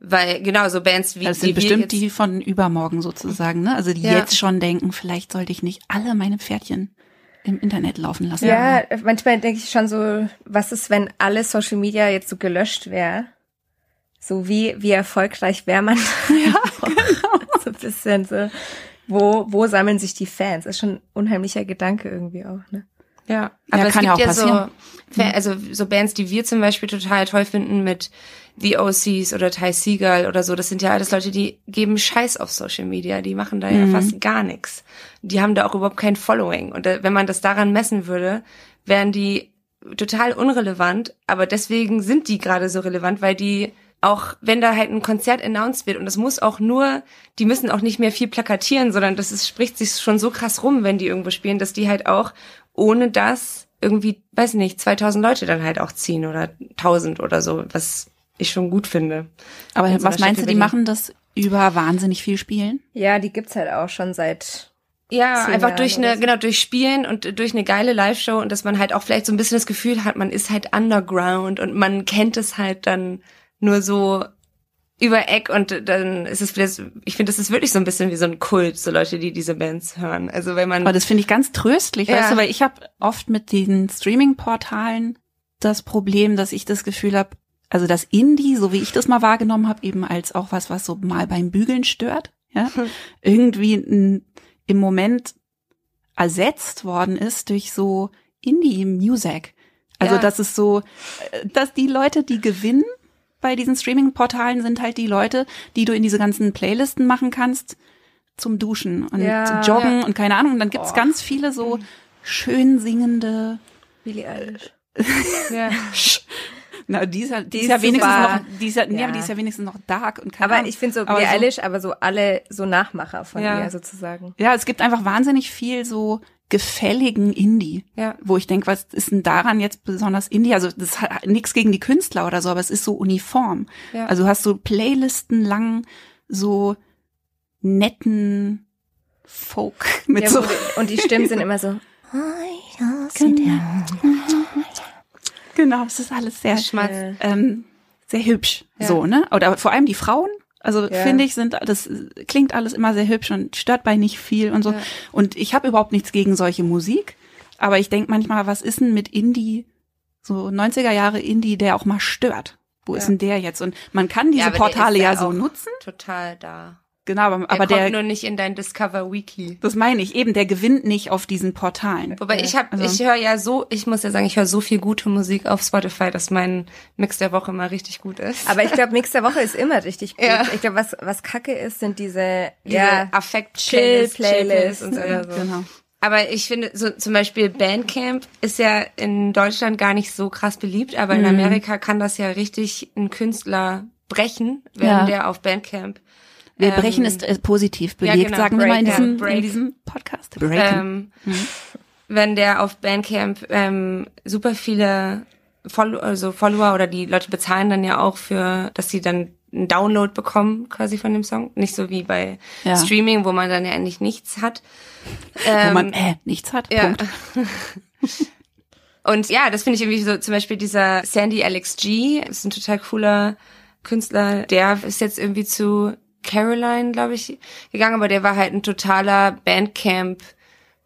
Weil, genau, so Bands wie Das sind die bestimmt jetzt, die von übermorgen sozusagen, ne? Also die Ja. jetzt schon denken, vielleicht sollte ich nicht alle meine Pferdchen im Internet laufen lassen. Ja, manchmal denke ich schon so, was ist, wenn alle Social Media jetzt so gelöscht wäre? So wie, wie erfolgreich wäre man? Ja, genau. so ein bisschen so. Wo, wo sammeln sich die Fans? Das ist schon ein unheimlicher Gedanke irgendwie auch, ne? Ja, aber es kann gibt ja ja, auch so, passieren. Fa- also so Bands, die wir zum Beispiel total toll finden mit The OCs oder Ty Seagull oder so. Das sind ja alles Leute, die geben Scheiß auf Social Media. Die machen da ja Mhm. fast gar nichts. Die haben da auch überhaupt kein Following. Und da, wenn man das daran messen würde, wären die total unrelevant. Aber deswegen sind die gerade so relevant, weil die auch wenn da halt ein Konzert announced wird und das muss auch nur, die müssen auch nicht mehr viel plakatieren, sondern das ist, spricht sich schon so krass rum, wenn die irgendwo spielen, dass die halt auch ohne das irgendwie, weiß nicht, 2000 Leute dann halt auch ziehen oder 1000 oder so, was ich schon gut finde. Aber In so was meinst du, die machen das über wahnsinnig viel Spielen? Ja, die gibt's halt auch schon seit Ja, Zehn einfach Jahren durch eine, so. genau, durch Spielen und durch eine geile Live-Show und dass man halt auch vielleicht so ein bisschen das Gefühl hat, man ist halt underground und man kennt es halt dann nur so über Eck und dann ist es vielleicht, ich finde, das ist wirklich so ein bisschen wie so ein Kult, so Leute, die diese Bands hören. Also wenn man Aber das finde ich ganz tröstlich, Ja. weißt du, weil ich habe oft mit den Streaming-Portalen das Problem, dass ich das Gefühl habe, also das Indie, so wie ich das mal wahrgenommen habe, eben als auch was, was so mal beim Bügeln stört, ja, irgendwie n, im Moment ersetzt worden ist durch so Indie-Music. Also Ja. das ist so, äh, dass die Leute, die gewinnen bei diesen Streaming-Portalen, sind halt die Leute, die du in diese ganzen Playlisten machen kannst zum Duschen und Ja. zum Joggen und keine Ahnung. Und dann gibt's ganz viele so schön singende Billie Eilish. Ja. Na, die ist ja, die Die ist ja wenigstens super. noch, die ist ja, nee, aber die ist ja wenigstens noch dark und keine Aber ich finde so Billie Eilish, aber so alle so Nachmacher von Ja. ihr sozusagen. Ja, es gibt einfach wahnsinnig viel so gefälligen Indie, Ja. wo ich denke, was ist denn daran jetzt besonders Indie? Also das hat nichts gegen die Künstler oder so, aber es ist so uniform. Ja. Also du hast so Playlisten lang so netten Folk mit Ja, so und die Stimmen sind immer so. genau, es ist alles sehr Schmatz. Äh, ähm, sehr hübsch, Ja. so, ne? Oder vor allem die Frauen, also Ja. finde ich, sind das klingt alles immer sehr hübsch und stört bei nicht viel und so. Ja. Und ich habe überhaupt nichts gegen solche Musik, aber ich denk manchmal, was ist denn mit Indie, so 90er Jahre Indie, der auch mal stört? Wo ist Ja. denn der jetzt? Und man kann diese Portale ist ja so nutzen, Total da. Genau, aber, Er aber kommt der, nur nicht in dein Discover Weekly. das meine ich eben, der gewinnt nicht auf diesen Portalen. Wobei ich habe, Also- ich höre ja so, ich muss ja sagen, ich höre so viel gute Musik auf Spotify, dass mein Mix der Woche immer richtig gut ist. Aber ich glaube, Mix der Woche ist immer richtig gut. Ja. Ich glaube, was, was kacke ist, sind diese, Diese ja, Affekt Chill-Playlist und so. oder so. Genau. Aber ich finde, so zum Beispiel Bandcamp ist ja in Deutschland gar nicht so krass beliebt, aber Mhm. in Amerika kann das ja richtig ein Künstler brechen, wenn Ja. der auf Bandcamp. Wir ähm, brechen ist äh, positiv ja, belegt, genau, sagen wir mal in break, diesem, ja, break. in diesem Podcast. Ähm, Wenn der auf Bandcamp ähm, super viele Follow also Follower oder die Leute bezahlen dann ja auch für, dass sie dann einen Download bekommen quasi von dem Song. Nicht so wie bei Ja. Streaming, wo man dann ja eigentlich nichts hat. wo Ähm, man äh, nichts hat. ja. Punkt. Und ja, das finde ich irgendwie so, zum Beispiel dieser Sandy Alex G ist ein total cooler Künstler. Der ist jetzt irgendwie zu Caroline, glaube ich, gegangen, aber der war halt ein totaler Bandcamp,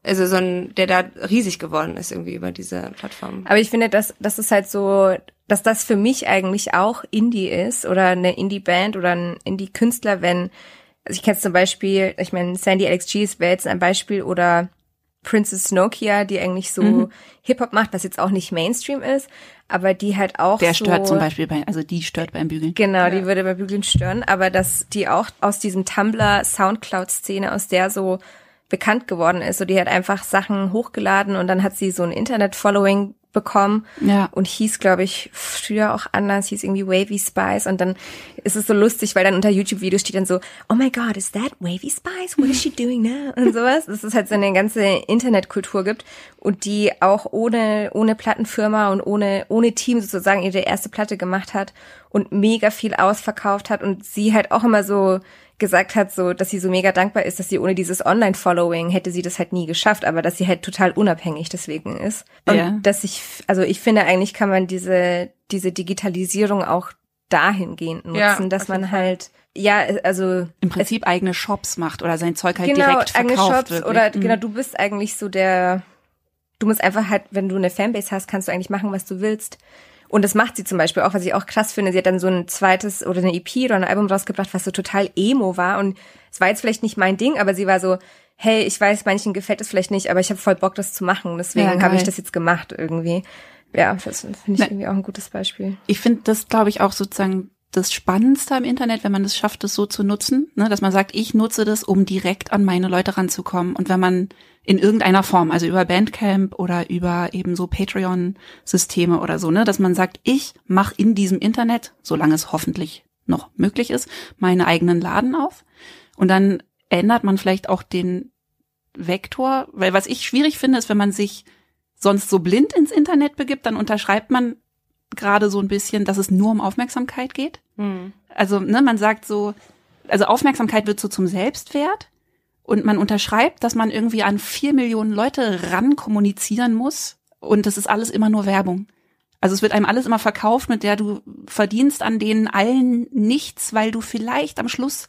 also so ein, der da riesig geworden ist irgendwie über diese Plattform. Aber ich finde, dass das ist halt so, dass das für mich eigentlich auch Indie ist oder eine Indie-Band oder ein Indie-Künstler, wenn, also ich kenne zum Beispiel, ich meine, Sandy Alex G wäre jetzt ein Beispiel oder Princess Nokia, die eigentlich so Mhm. Hip-Hop macht, was jetzt auch nicht Mainstream ist, aber die halt auch Der so, stört zum Beispiel bei, also die stört beim Bügeln. Genau, die würde bei Bügeln stören, aber dass die auch aus diesem Tumblr Soundcloud-Szene, aus der so bekannt geworden ist, so die hat einfach Sachen hochgeladen und dann hat sie so ein Internet-Following bekommen Ja. und hieß, glaube ich, früher auch anders, hieß irgendwie Wavy Spice und dann ist es so lustig, weil dann unter YouTube-Videos steht dann so, oh my god, is that Wavy Spice? What is she doing now? Und sowas. Dass es halt so eine ganze Internetkultur gibt und die auch ohne, ohne Plattenfirma und ohne, ohne Team sozusagen ihre erste Platte gemacht hat und mega viel ausverkauft hat und sie halt auch immer so gesagt hat, so, dass sie so mega dankbar ist, dass sie ohne dieses Online-Following hätte sie das halt nie geschafft, aber dass sie halt total unabhängig deswegen ist. Und Ja. dass ich, also ich finde eigentlich kann man diese, diese Digitalisierung auch dahingehend nutzen, Ja, dass man halt, ja, also Im Prinzip eigene Shops macht oder sein Zeug halt genau, direkt eigene verkauft. Shops wirklich. oder Mhm. genau, du bist eigentlich so der, du musst einfach halt, wenn du eine Fanbase hast, kannst du eigentlich machen, was du willst. Und das macht sie zum Beispiel auch, was ich auch krass finde. Sie hat dann so ein zweites oder eine EP oder ein Album rausgebracht, was so total emo war. Und es war jetzt vielleicht nicht mein Ding, aber sie war so, hey, ich weiß, manchen gefällt es vielleicht nicht, aber ich habe voll Bock, das zu machen. Deswegen Ja, habe ich das jetzt gemacht irgendwie. Ja, das finde ich Ne. irgendwie auch ein gutes Beispiel. Ich finde das, glaube ich, auch sozusagen das Spannendste am Internet, wenn man es schafft, das so zu nutzen, ne, dass man sagt, ich nutze das, um direkt an meine Leute ranzukommen. Und wenn man in irgendeiner Form, also über Bandcamp oder über eben so Patreon-Systeme oder so, ne, dass man sagt, ich mache in diesem Internet, solange es hoffentlich noch möglich ist, meine eigenen Laden auf. Und dann ändert man vielleicht auch den Vektor, weil was ich schwierig finde, ist, wenn man sich sonst so blind ins Internet begibt, dann unterschreibt man gerade so ein bisschen, dass es nur um Aufmerksamkeit geht. Hm. Also, ne, man sagt so, also Aufmerksamkeit wird so zum Selbstwert und man unterschreibt, dass man irgendwie an vier Millionen Leute ran kommunizieren muss und das ist alles immer nur Werbung. Also es wird einem alles immer verkauft, mit der du verdienst an denen allen nichts, weil du vielleicht am Schluss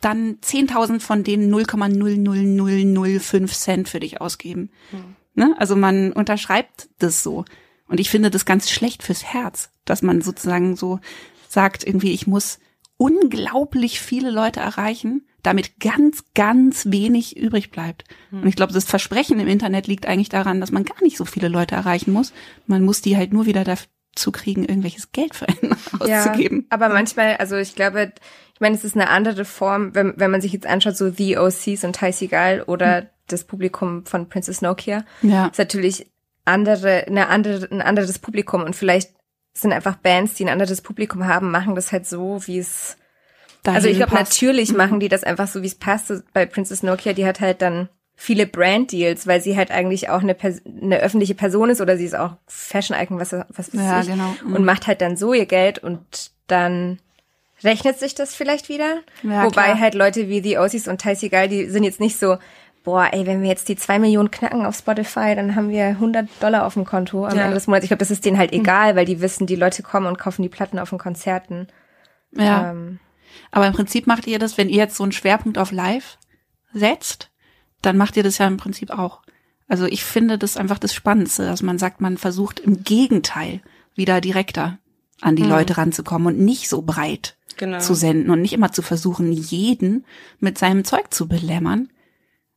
dann 10.000 von denen 0,00005 Cent für dich ausgeben. Ne? Also man unterschreibt das so. Und ich finde das ganz schlecht fürs Herz. dass man sozusagen so sagt, irgendwie, ich muss unglaublich viele Leute erreichen, damit ganz, ganz wenig übrig bleibt. Und ich glaube, das Versprechen im Internet liegt eigentlich daran, dass man gar nicht so viele Leute erreichen muss. Man muss die halt nur wieder dazu kriegen, irgendwelches Geld für einen auszugeben. aber manchmal, also ich glaube, ich meine, es ist eine andere Form, wenn, wenn man sich jetzt anschaut, so The OCs und Ty Seagal oder das Publikum von Princess Nokia, Ja. ist natürlich andere, eine andere, ein anderes Publikum und vielleicht sind einfach Bands, die ein anderes Publikum haben, machen das halt so, wie es Dahin Also ich glaube, natürlich machen die das einfach so, wie es passt. So Bei Princess Nokia, die hat halt dann viele Brand-Deals, weil sie halt eigentlich auch eine, eine öffentliche Person ist oder sie ist auch Fashion-Icon, was, was weiß Ja, ich. genau. Mhm. Und macht halt dann so ihr Geld und dann rechnet sich das vielleicht wieder. Ja, Wobei klar. halt Leute wie The Aussies und Ty Seagal, die sind jetzt nicht so, boah, ey, wenn wir jetzt die zwei Millionen knacken auf Spotify, dann haben wir 100 Dollar auf dem Konto am Ja. Ende des Monats. Ich glaube, das ist denen Mhm. halt egal, weil die wissen, die Leute kommen und kaufen die Platten auf den Konzerten. Ja. Ähm, Aber im Prinzip macht ihr das, wenn ihr jetzt so einen Schwerpunkt auf Live setzt, dann macht ihr das ja im Prinzip auch. Also ich finde das einfach das Spannendste, dass man sagt, man versucht im Gegenteil wieder direkter an die Leute ranzukommen und nicht so breit Genau. zu senden und nicht immer zu versuchen, jeden mit seinem Zeug zu belämmern.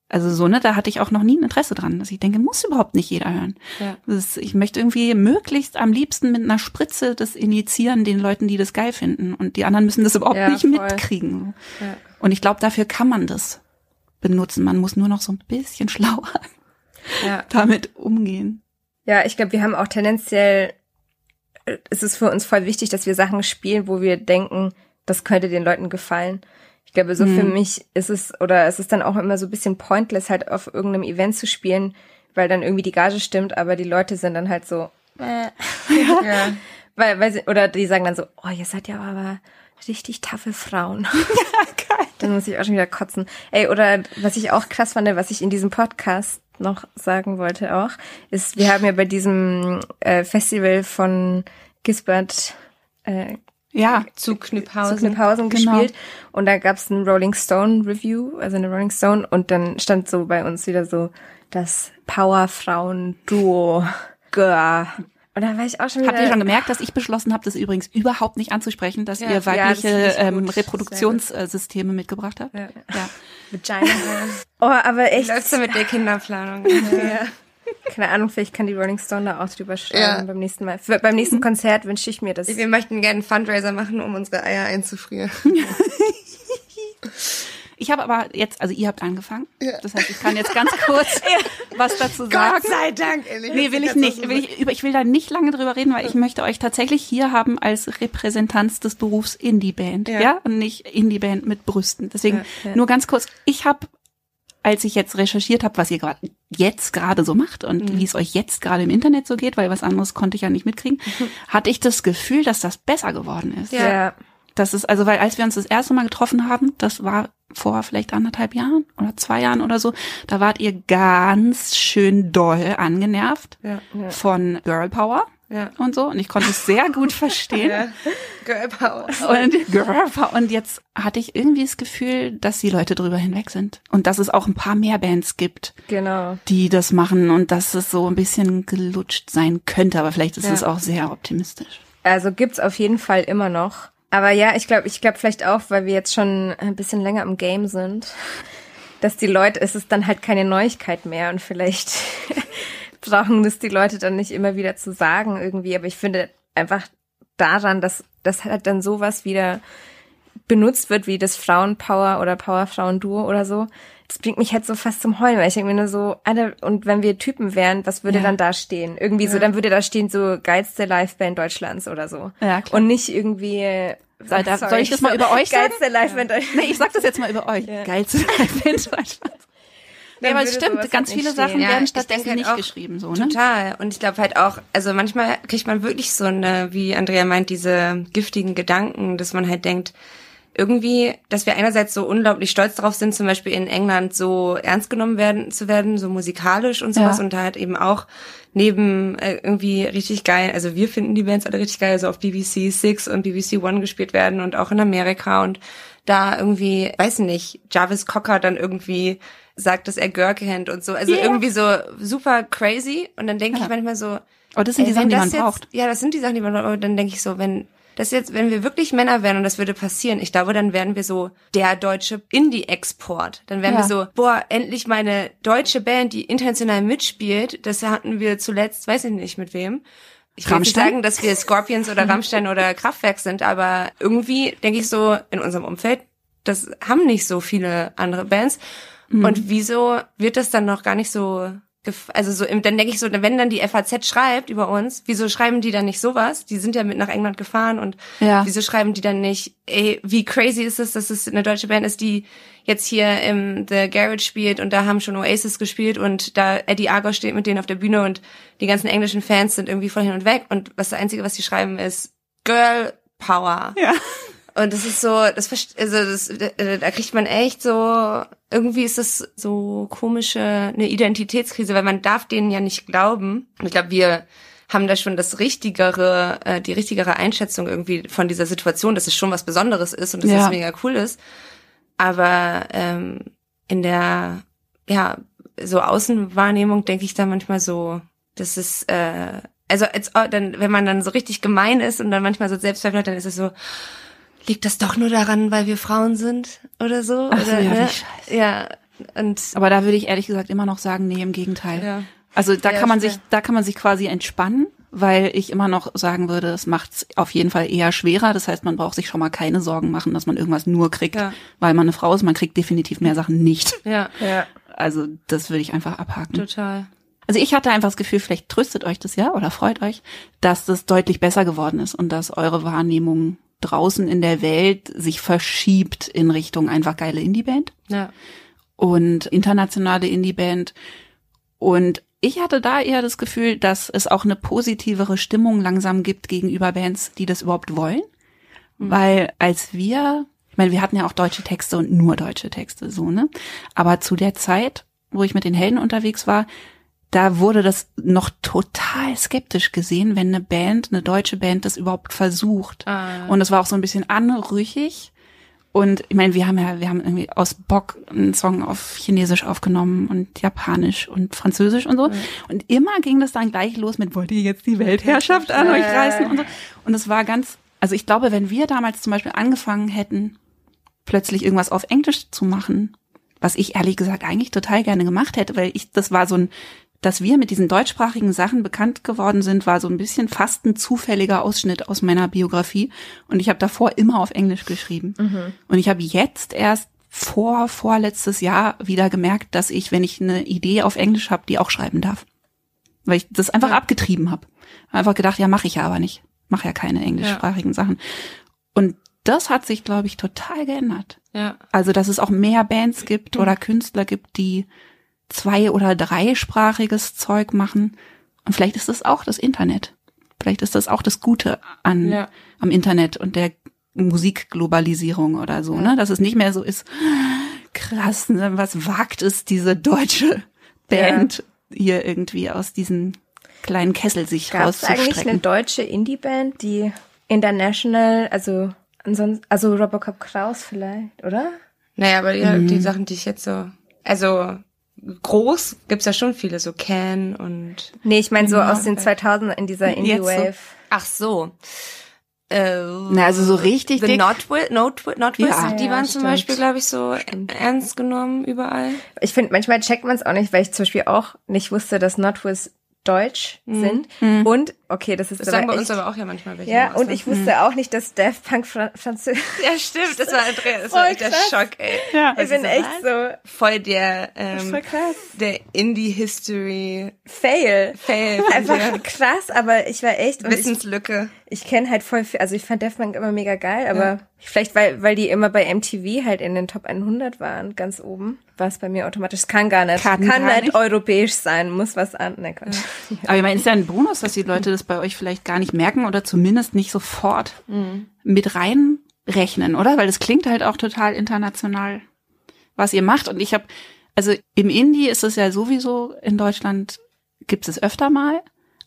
Also so, ne, da hatte ich auch noch nie ein Interesse dran, dass ich denke, muss überhaupt nicht jeder hören. Ja. Ist, ich möchte irgendwie möglichst am liebsten mit einer Spritze das initiieren, den Leuten, die das geil finden. Und die anderen müssen das überhaupt Ja, nicht voll. mitkriegen. Ja. Und ich glaube, dafür kann man das benutzen. Man muss nur noch so ein bisschen schlauer damit umgehen. Ja, ich glaube, wir haben auch tendenziell, äh, es ist für uns voll wichtig, dass wir Sachen spielen, wo wir denken, das könnte den Leuten gefallen. Ich glaube, so für mich ist es, oder es ist dann auch immer so ein bisschen pointless, halt auf irgendeinem Event zu spielen, weil dann irgendwie die Gage stimmt, aber die Leute sind dann halt so, äh. Ja. weil, weil sie, oder die sagen dann so, oh, ihr seid ja aber richtig taffe Frauen. Dann muss ich auch schon wieder kotzen. Ey, oder was ich auch krass fand, was ich in diesem Podcast noch sagen wollte auch, ist, wir haben ja bei diesem äh, Festival von Gisbert äh, Ja, Zu Knüpphausen. zu Knüpphausen Genau. gespielt und da gab's ein Rolling Stone Review, also eine Rolling Stone und dann stand so bei uns wieder so das Powerfrauen-Duo. Gah. Und da war ich auch schon wieder... Habt ihr schon gemerkt, dass ich beschlossen habe, das übrigens überhaupt nicht anzusprechen, dass Ja. ihr Ja, weibliche ich ähm. Reproduktionssysteme mitgebracht habt? Ja. ja. Vagina. oh, aber echt. Läuft's da mit der Kinderplanung? Ja. Keine Ahnung, vielleicht kann die Rolling Stone da auch drüber schreiben Ja. beim nächsten Mal. Für, beim nächsten Konzert wünsche ich mir das. Wir möchten gerne einen Fundraiser machen, um unsere Eier einzufrieren. Ich habe aber jetzt, also ihr habt angefangen. Das heißt, ich kann jetzt ganz kurz was dazu sagen. sei Dank, ehrlich. Nee, will ich nicht. Will ich, ich will da nicht lange drüber reden, weil ich möchte euch tatsächlich hier haben als Repräsentanz des Berufs Indie-Band. Ja. Ja. Und nicht Indie-Band mit Brüsten. Deswegen Ja, ja. nur ganz kurz. Ich habe, als ich jetzt recherchiert habe, was ihr gerade jetzt gerade so macht und wie es euch jetzt gerade im Internet so geht, weil was anderes konnte ich ja nicht mitkriegen, hatte ich das Gefühl, dass das besser geworden ist. ja. ja. Das ist, also, weil als wir uns das erste Mal getroffen haben, das war vor vielleicht anderthalb Jahren oder zwei Jahren oder so, da wart ihr ganz schön doll angenervt Ja, von Girl Power ja. und so. Und ich konnte es sehr gut verstehen. ja. Girl Power. Und Girl Power. Und jetzt hatte ich irgendwie das Gefühl, dass die Leute drüber hinweg sind. Und dass es auch ein paar mehr Bands gibt, Genau. die das machen und dass es so ein bisschen gelutscht sein könnte. Aber vielleicht ist Ja. es auch sehr optimistisch. Also gibt's auf jeden Fall immer noch. Aber ja, ich glaube, ich glaube vielleicht auch, weil wir jetzt schon ein bisschen länger im Game sind, dass die Leute, es ist dann halt keine Neuigkeit mehr und vielleicht brauchen das die Leute dann nicht immer wieder zu sagen irgendwie. Aber ich finde einfach daran, dass das halt dann sowas wieder benutzt wird wie das Frauenpower oder Powerfrauen-Duo oder so. Das bringt mich halt so fast zum Heulen, weil ich denke mir nur so, Alter, und wenn wir Typen wären, was würde Ja. dann da stehen? Irgendwie so, dann würde da stehen so geilste Liveband Deutschlands oder so. Ja, klar. Und nicht irgendwie. Soll- da- soll ich das mal über euch sagen? Geilste Liveband Deutschlands. Nee, ich sag das jetzt mal über euch. Ja. Geilste Band Deutschlands. Nee, Dann aber es stimmt, ganz viele Sachen. Ja, werden ich stattdessen denke halt nicht auch geschrieben, so, ne? Total. Und ich glaube halt auch, also manchmal kriegt man wirklich so eine, wie Andrea meint, diese giftigen Gedanken, dass man halt denkt, irgendwie, dass wir einerseits so unglaublich stolz darauf sind, zum Beispiel in England so ernst genommen werden zu werden, so musikalisch und sowas Ja. und da halt eben auch neben äh, irgendwie richtig geil, also wir finden die Bands alle richtig geil, so auf BBC Six und BBC One gespielt werden und auch in Amerika und da irgendwie, weiß nicht, Jarvis Cocker dann irgendwie sagt, dass er Girl kennt und so, also Yeah. irgendwie so super crazy und dann denke Ja. ich manchmal so, Aber das sind die Ey, Sachen, die man jetzt, braucht. Ja, das sind die Sachen, die man braucht. Aber dann denke ich so, wenn das jetzt, wenn wir wirklich Männer wären und das würde passieren, ich glaube, dann wären wir so der deutsche Indie-Export. Dann wären Ja. wir so, boah, endlich meine deutsche Band, die international mitspielt. Das hatten wir zuletzt, weiß ich nicht mit wem. Ich will nicht sagen, dass wir Scorpions oder Rammstein oder Kraftwerk sind, aber irgendwie denke ich so in unserem Umfeld, das haben nicht so viele andere Bands. Mhm. Und wieso wird das dann noch gar nicht so, also so, dann denke ich so, wenn dann die FAZ schreibt über uns, wieso schreiben die dann nicht sowas? Die sind ja mit nach England gefahren und Ja. wieso schreiben die dann nicht, ey, wie crazy ist es, dass es eine deutsche Band ist, die jetzt hier im The Garage spielt und da haben schon Oasis gespielt und da Eddie Argo steht mit denen auf der Bühne und die ganzen englischen Fans sind irgendwie voll hin und weg und was das Einzige, was die schreiben, ist Girl Power. Ja. Und das ist so, das also das, da kriegt man echt so, irgendwie ist das so komische, eine Identitätskrise, weil man darf denen ja nicht glauben. Und ich glaube, wir haben da schon das richtigere, äh, die richtigere Einschätzung irgendwie von dieser Situation, dass es schon was Besonderes ist und dass Ja. es mega cool ist. Aber ähm, in der, ja, so Außenwahrnehmung denke ich da manchmal so, das ist, äh, also als, oh, dann, wenn man dann so richtig gemein ist und dann manchmal so Selbstzweifel hat, dann ist es so, liegt das doch nur daran, weil wir Frauen sind oder so? Ach so, oder, ja, ne? Ja, und Aber da würde ich ehrlich gesagt immer noch sagen, nee, im Gegenteil. Ja. Also da Ja, kann man schwer. sich, da kann man sich quasi entspannen, weil ich immer noch sagen würde, es macht es auf jeden Fall eher schwerer. Das heißt, man braucht sich schon mal keine Sorgen machen, dass man irgendwas nur kriegt, Ja. weil man eine Frau ist. Man kriegt definitiv mehr Sachen nicht. ja, Ja. Also das würde ich einfach abhaken. total. Also ich hatte einfach das Gefühl, vielleicht tröstet euch das ja oder freut euch, dass das deutlich besser geworden ist und dass eure Wahrnehmung draußen in der Welt sich verschiebt in Richtung einfach geile Indie-Band Ja. und internationale Indie-Band. Und ich hatte da eher das Gefühl, dass es auch eine positivere Stimmung langsam gibt gegenüber Bands, die das überhaupt wollen. Weil als wir, ich meine, wir hatten ja auch deutsche Texte und nur deutsche Texte, so, ne? Aber zu der Zeit, wo ich mit den Helden unterwegs war, da wurde das noch total skeptisch gesehen, wenn eine Band, eine deutsche Band das überhaupt versucht. Ah. Und es war auch so ein bisschen anrüchig. Und ich meine, wir haben ja, wir haben irgendwie aus Bock einen Song auf Chinesisch aufgenommen und Japanisch und Französisch und so. Und immer ging das dann gleich los mit, wollt ihr jetzt die Weltherrschaft an euch reißen und so. Und es war ganz, also ich glaube, wenn wir damals zum Beispiel angefangen hätten, plötzlich irgendwas auf Englisch zu machen, was ich ehrlich gesagt eigentlich total gerne gemacht hätte, weil ich, das war so ein, dass wir mit diesen deutschsprachigen Sachen bekannt geworden sind, war so ein bisschen fast ein zufälliger Ausschnitt aus meiner Biografie. Und ich habe davor immer auf Englisch geschrieben. Und ich habe jetzt erst vor, vorletztes Jahr wieder gemerkt, dass ich, wenn ich eine Idee auf Englisch habe, die auch schreiben darf. Weil ich das einfach abgetrieben habe. Einfach gedacht, ja, mache ich ja aber nicht. Mache ja keine englischsprachigen Sachen. Und das hat sich, glaube ich, total geändert. Ja. Also, dass es auch mehr Bands gibt oder Künstler gibt, die zwei- oder dreisprachiges Zeug machen. Und vielleicht ist das auch das Internet. Vielleicht ist das auch das Gute an, Ja. am Internet und der Musikglobalisierung oder so, ne? Dass es nicht mehr so ist, krass, ne? was wagt es, diese deutsche Band hier irgendwie aus diesem kleinen Kessel sich Gab es eigentlich eine rauszustrecken. deutsche Indie-Band, die international, also ansonsten, also Robocop Kraus vielleicht, oder? Naja, aber die, Mhm. die Sachen, die ich jetzt so, also groß gibt's ja schon viele, so Can und Nee, ich meine so aus den 2000 in dieser Jetzt so. Indie-Wave. ach so. Äh, Na, also so richtig The dick. Notwill, Notwill, Notwill, Ja. die Ja, waren zum stimmt. Beispiel, glaube ich, so ernst genommen überall. Ich finde, manchmal checkt man es auch nicht, weil ich zum Beispiel auch nicht wusste, dass Notwiz Deutsch sind. Und, okay, das ist Das sagen aber bei uns echt, aber auch ja manchmal welche. Ja, im und ich wusste auch nicht, dass Daft Punk Fran Französisch. Ja, stimmt, das war Andrea, das Voll war echt der. Schock, ey. Ja. Ich bin so, echt so Voll der, ähm, voll krass. der Indie-History Fail. Fail von Einfach krass, aber ich war echt und ich, Wissenslücke. ich kenne halt voll viel, also ich fand Daft Punk immer mega geil, aber vielleicht weil weil die immer bei MTV halt in den Top 100 waren, ganz oben, war es bei mir automatisch. Es kann gar nicht, Kann kann, gar nicht, nicht. europäisch sein, muss was an. Ne, Quatsch. Aber ich meine, ist ja ein Bonus, dass die Leute das bei euch vielleicht gar nicht merken oder zumindest nicht sofort mit reinrechnen, oder? Weil das klingt halt auch total international, was ihr macht. Und ich habe, also im Indie ist es ja sowieso in Deutschland gibt es öfter mal.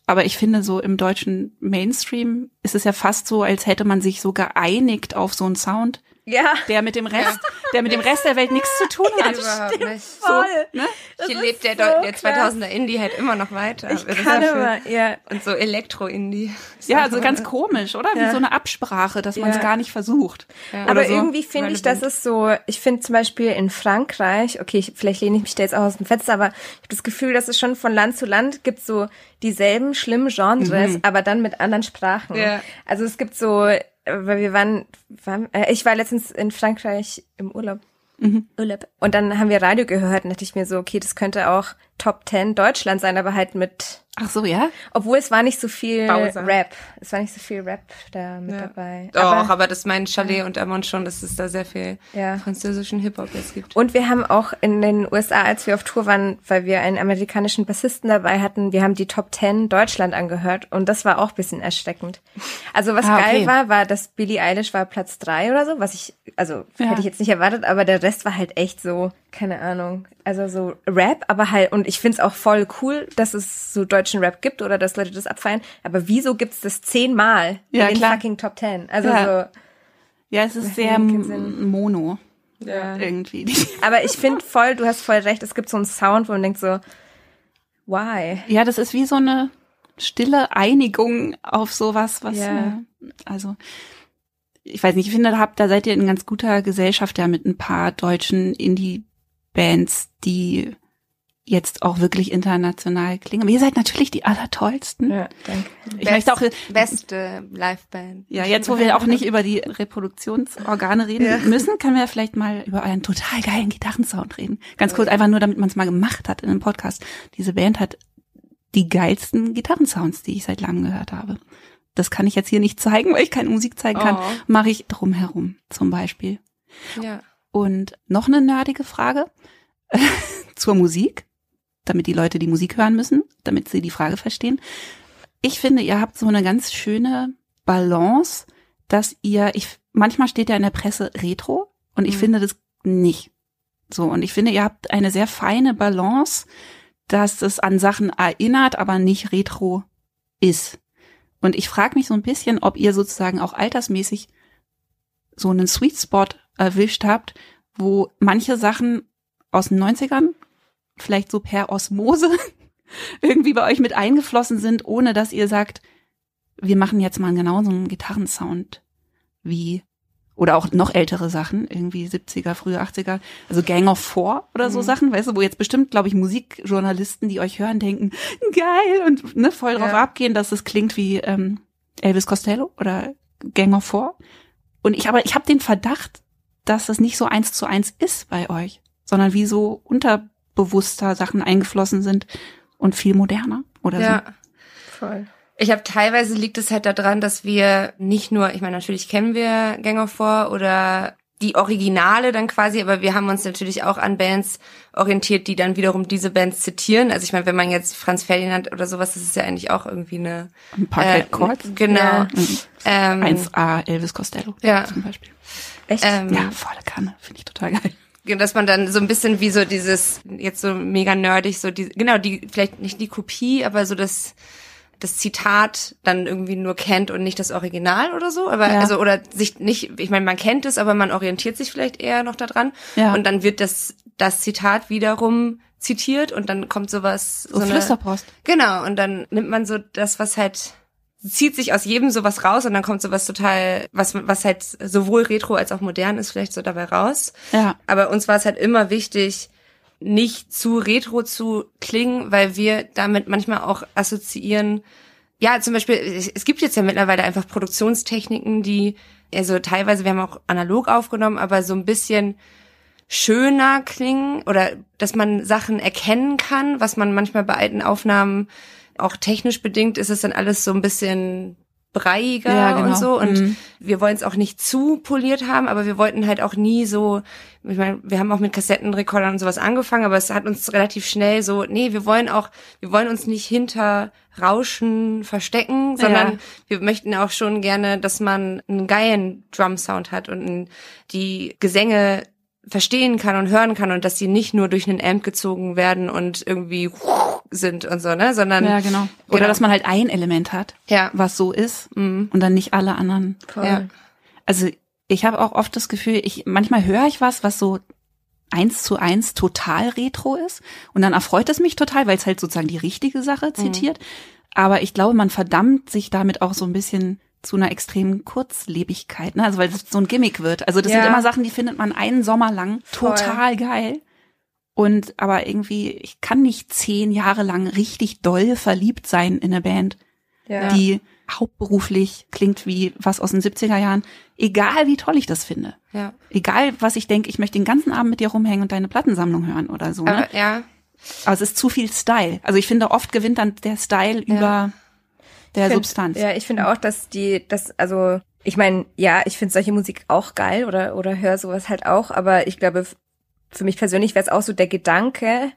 Aber ich finde, so im deutschen Mainstream ist es ja fast so, als hätte man sich so geeinigt auf so einen Sound. Ja. der mit dem Rest, der mit dem Rest der Welt nichts zu tun hat. Überhaupt nicht. Voll. ne? Hier lebt der, so der krass. 2000er Indie halt immer noch weiter. Ich Das ist kann ja aber, ja. Und so Elektro-Indie. Ja, also ganz komisch, oder? Wie Ja. so eine Absprache, dass man es Ja. gar nicht versucht. Ja. Aber so. irgendwie finde ich, dass es so, ich finde zum Beispiel in Frankreich, okay, ich, vielleicht lehne ich mich da jetzt auch aus dem Fenster, aber ich habe das Gefühl, dass es schon von Land zu Land gibt so dieselben schlimmen Genres, aber dann mit anderen Sprachen. Ja. Also es gibt so, weil wir waren, waren äh, ich war letztens in Frankreich im Urlaub. Urlaub. Und dann haben wir Radio gehört und dachte ich mir so, okay, das könnte auch Top 10 Deutschland sein, aber halt mit, Ach so, ja? obwohl es war nicht so viel Bowser. Rap. Es war nicht so viel Rap da mit dabei. Doch, aber, das meint Chalet und Amon schon, dass es da sehr viel Ja. französischen Hip-Hop jetzt gibt. Und wir haben auch in den USA, als wir auf Tour waren, weil wir einen amerikanischen Bassisten dabei hatten, wir haben die Top 10 Deutschland angehört und das war auch ein bisschen erschreckend. Also was Ah, geil okay. war, war, dass Billie Eilish war Platz drei oder so, was ich, also Ja. hätte ich jetzt nicht erwartet, aber der Rest war halt echt so, keine Ahnung, also so Rap, aber halt, und ich find's auch voll cool, dass es so deutschen Rap gibt oder dass Leute das abfeiern, aber wieso gibt's das zehnmal Ja, in den klar. fucking Top 10? Also Ja. Ja, es ist sehr mono Ja. irgendwie. Aber ich finde voll, du hast voll recht, es gibt so einen Sound, wo man denkt so, why? Ja, das ist wie so eine stille Einigung auf sowas, was, Ja. äh, also, ich weiß nicht, ich finde, da habt, da seid ihr in ganz guter Gesellschaft ja mit ein paar deutschen Indie-Bands, die jetzt auch wirklich international klingen. Aber ihr seid natürlich die allertollsten. Ja, danke. Ich möchte auch, Beste Liveband. ja, jetzt wo wir auch nicht über die Reproduktionsorgane reden müssen, können wir vielleicht mal über euren total geilen Gitarrensound reden. Ganz kurz, einfach nur, damit man es mal gemacht hat in einem Podcast. Diese Band hat die geilsten Gitarrensounds, die ich seit langem gehört habe. Das kann ich jetzt hier nicht zeigen, weil ich keine Musik zeigen kann. Oh. Mache ich drumherum zum Beispiel. Ja. Und noch eine nerdige Frage zur Musik, damit die Leute die Musik hören müssen, damit sie die Frage verstehen. Ich finde, ihr habt so eine ganz schöne Balance, dass ihr, ich, manchmal steht ja in der Presse Retro und ich Mhm. finde das nicht. So, und ich finde, ihr habt eine sehr feine Balance, dass es an Sachen erinnert, aber nicht Retro ist. Und ich frage mich so ein bisschen, ob ihr sozusagen auch altersmäßig so einen Sweet Spot erwischt habt, wo manche Sachen aus den 90ern vielleicht so per Osmose irgendwie bei euch mit eingeflossen sind, ohne dass ihr sagt, wir machen jetzt mal genau so einen Gitarrensound wie oder auch noch ältere Sachen, irgendwie 70er, frühe 80er, also Gang of Four oder so Sachen, weißt du, wo jetzt bestimmt, glaube ich, Musikjournalisten, die euch hören, denken, geil und ne, voll drauf Ja. abgehen, dass es klingt wie ähm, Elvis Costello oder Gang of Four. Und ich aber, ich habe den Verdacht, dass das nicht so eins zu eins ist bei euch, sondern wie so unterbewusster Sachen eingeflossen sind und viel moderner oder Ja. Voll. Ich habe teilweise liegt es halt daran, dass wir nicht nur, ich meine, natürlich kennen wir Gang of Four oder die Originale dann quasi, aber wir haben uns natürlich auch an Bands orientiert, die dann wiederum diese Bands zitieren. Also ich meine, wenn man jetzt Franz Ferdinand oder sowas, das ist ja eigentlich auch irgendwie eine so. Ein Parquet äh, Chords. Genau. Ja. Ähm, 1A Elvis Costello Ja. zum Beispiel. Echt? ähm, Ja, volle Kanne, finde ich total geil. Dass man dann so ein bisschen wie so dieses jetzt so mega nerdig so die genau die vielleicht nicht die Kopie aber so das das Zitat dann irgendwie nur kennt und nicht das Original oder so aber Ja. also oder sich nicht ich meine man kennt es aber man orientiert sich vielleicht eher noch daran Ja. und dann wird das das Zitat wiederum zitiert und dann kommt sowas So, so eine, Flüsterpost. genau und dann nimmt man so das was halt zieht sich aus jedem sowas raus und dann kommt sowas total was was halt sowohl retro als auch modern ist vielleicht so dabei raus Ja. aber uns war es halt immer wichtig, nicht zu retro zu klingen, weil wir damit manchmal auch assoziieren. Ja, zum Beispiel, es gibt jetzt ja mittlerweile einfach Produktionstechniken, die, also teilweise, wir haben auch analog aufgenommen, aber so ein bisschen schöner klingen oder dass man Sachen erkennen kann, was man manchmal bei alten Aufnahmen auch technisch bedingt ist es dann alles so ein bisschen breiiger Ja, genau. und so und Mhm. wir wollen es auch nicht zu poliert haben, aber wir wollten halt auch nie so, ich meine, wir haben auch mit Kassettenrekordern und sowas angefangen, aber es hat uns relativ schnell so, nee, wir wollen auch, wir wollen uns nicht hinter Rauschen verstecken, sondern Ja. wir möchten auch schon gerne, dass man einen geilen Drum-Sound hat und die Gesänge verstehen kann und hören kann und dass die nicht nur durch einen Amp gezogen werden und irgendwie sind und so, ne, sondern Ja, genau. Oder Genau. dass man halt ein Element hat, Ja. was so ist Mhm. und dann nicht alle anderen. Voll. Ja. Also ich habe auch oft das Gefühl, ich manchmal höre ich was, was so eins zu eins total retro ist und dann erfreut es mich total, weil es halt sozusagen die richtige Sache zitiert. Aber ich glaube, man verdammt sich damit auch so ein bisschen zu einer extremen Kurzlebigkeit, ne? Also weil es so ein Gimmick wird. Also das Ja. sind immer Sachen, die findet man einen Sommer lang Voll. total geil. Und aber irgendwie, ich kann nicht zehn Jahre lang richtig doll verliebt sein in eine Band, Ja. die hauptberuflich klingt wie was aus den 70er Jahren. Egal wie toll ich das finde. Ja. Egal, was ich denke, ich möchte den ganzen Abend mit dir rumhängen und deine Plattensammlung hören oder so. Ne? Aber, ja. Aber es ist zu viel Style. Also ich finde, oft gewinnt dann der Style über der find- Substanz. Ja, ich finde auch, dass die, das, also, ich meine, ja, ich finde solche Musik auch geil oder, oder höre sowas halt auch, aber ich glaube, für mich persönlich wäre es auch so der Gedanke,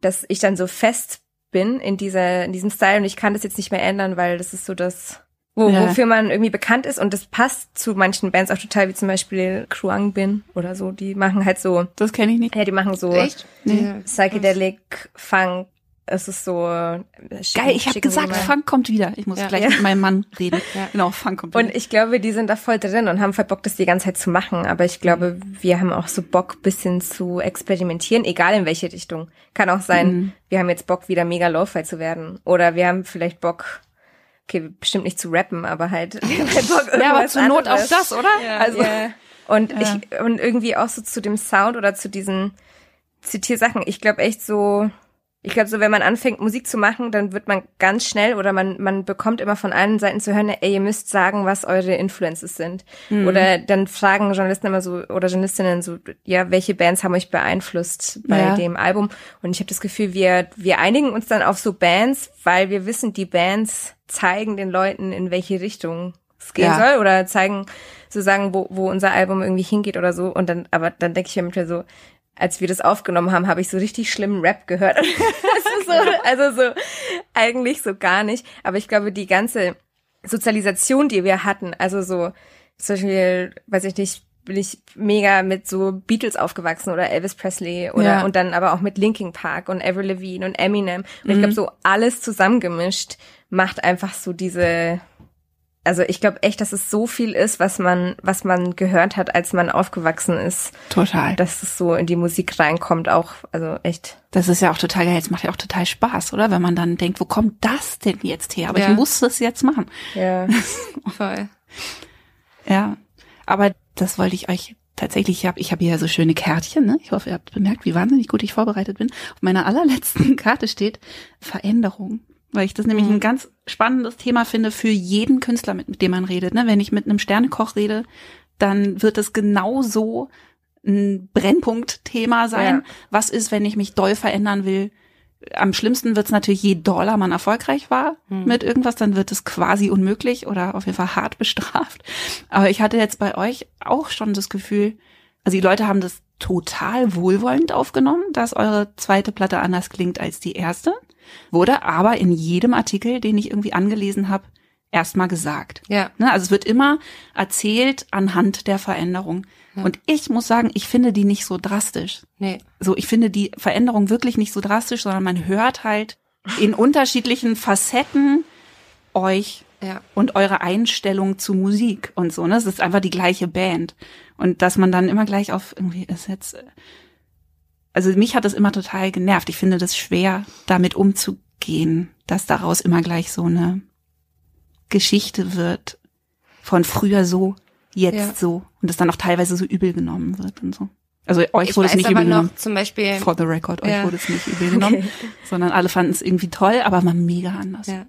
dass ich dann so fest bin in dieser, in diesem Style und ich kann das jetzt nicht mehr ändern, weil das ist so das, wo, Ja. wofür man irgendwie bekannt ist und das passt zu manchen Bands auch total, wie zum Beispiel Kruang Bin oder so, die machen halt so, Das kenne ich nicht. ja, die machen so Echt? Nee. Psychedelic Funk, es ist so äh, Geil, ich habe gesagt. Funk kommt wieder. Ich muss Ja. gleich Ja. mit meinem Mann reden. Ja. Genau, Funk kommt wieder. Und ich glaube, die sind da voll drin und haben voll Bock, das die ganze Zeit zu machen. Aber ich glaube, wir haben auch so Bock, bisschen zu experimentieren, egal in welche Richtung. Kann auch sein, Mhm. wir haben jetzt Bock, wieder mega Lo-Fi zu werden. Oder wir haben vielleicht Bock, okay, bestimmt nicht zu rappen, aber halt, wir haben halt Bock, ja, aber zur Not auch anderes. das, oder? Also, Ja. Und Ja. ich, und irgendwie auch so zu dem Sound oder zu diesen Zitiersachen. Ich glaube echt so, ich glaube so, wenn man anfängt Musik zu machen, dann wird man ganz schnell oder man, man bekommt immer von allen Seiten zu hören, ey, ihr müsst sagen, was eure Influences sind. Mhm. Oder dann fragen Journalisten immer so oder Journalistinnen so, ja, welche Bands haben euch beeinflusst bei Ja. dem Album? Und ich habe das Gefühl, wir, wir einigen uns dann auf so Bands, weil wir wissen, die Bands zeigen den Leuten, in welche Richtung es gehen Ja. soll oder zeigen, so sagen, wo, wo unser Album irgendwie hingeht oder so. Und dann, aber dann denke ich mir manchmal so, als wir das aufgenommen haben, habe ich so richtig schlimmen Rap gehört. ist so, also so, eigentlich so gar nicht. Aber ich glaube, die ganze Sozialisation, die wir hatten, also so, zum Beispiel, weiß ich nicht, bin ich mega mit so Beatles aufgewachsen oder Elvis Presley oder Ja. und dann aber auch mit Linkin Park und Avril Lavigne und Eminem. Und ich glaube, so alles zusammengemischt macht einfach so diese, also ich glaube echt, dass es so viel ist, was man, was man gehört hat, als man aufgewachsen ist, total. dass es so in die Musik reinkommt, auch, also echt. Das ist ja auch total geil. Es macht ja auch total Spaß, oder? Wenn man dann denkt, wo kommt das denn jetzt her? Aber Ja. ich muss das jetzt machen. Ja. Voll. Ja. Aber das wollte ich euch tatsächlich, ich habe ich hab hier so schöne Kärtchen, ne? Ich hoffe, ihr habt bemerkt, wie wahnsinnig gut ich vorbereitet bin. Auf meiner allerletzten Karte steht Veränderung. Weil ich das nämlich ein ganz spannendes Thema finde für jeden Künstler, mit, mit dem man redet. Ne? Wenn ich mit einem Sternekoch rede, dann wird es genauso ein Brennpunktthema sein. Ja. Was ist, wenn ich mich doll verändern will? Am schlimmsten wird es natürlich, je doller man erfolgreich war mit irgendwas, dann wird es quasi unmöglich oder auf jeden Fall hart bestraft. Aber ich hatte jetzt bei euch auch schon das Gefühl, also die Leute haben das total wohlwollend aufgenommen, dass eure zweite Platte anders klingt als die erste. Wurde aber in jedem Artikel, den ich irgendwie angelesen habe, erstmal gesagt. Ja. Ne, also es wird immer erzählt anhand der Veränderung. Und ich muss sagen, ich finde die nicht so drastisch. Nee. So, ich finde die Veränderung wirklich nicht so drastisch, sondern man hört halt in unterschiedlichen Facetten euch Ja. und eure Einstellung zu Musik und so. Ne? Es ist einfach die gleiche Band. Und dass man dann immer gleich auf irgendwie ist jetzt. Also mich hat das immer total genervt. Ich finde das schwer, damit umzugehen, dass daraus immer gleich so eine Geschichte wird von früher so, jetzt Ja. so. Und das dann auch teilweise so übel genommen wird und so. Also euch Ich wurde es nicht aber übel noch genommen. zum Beispiel. For the record, euch Ja. wurde es nicht übel genommen, sondern alle fanden es irgendwie toll, aber mal mega anders. Ja.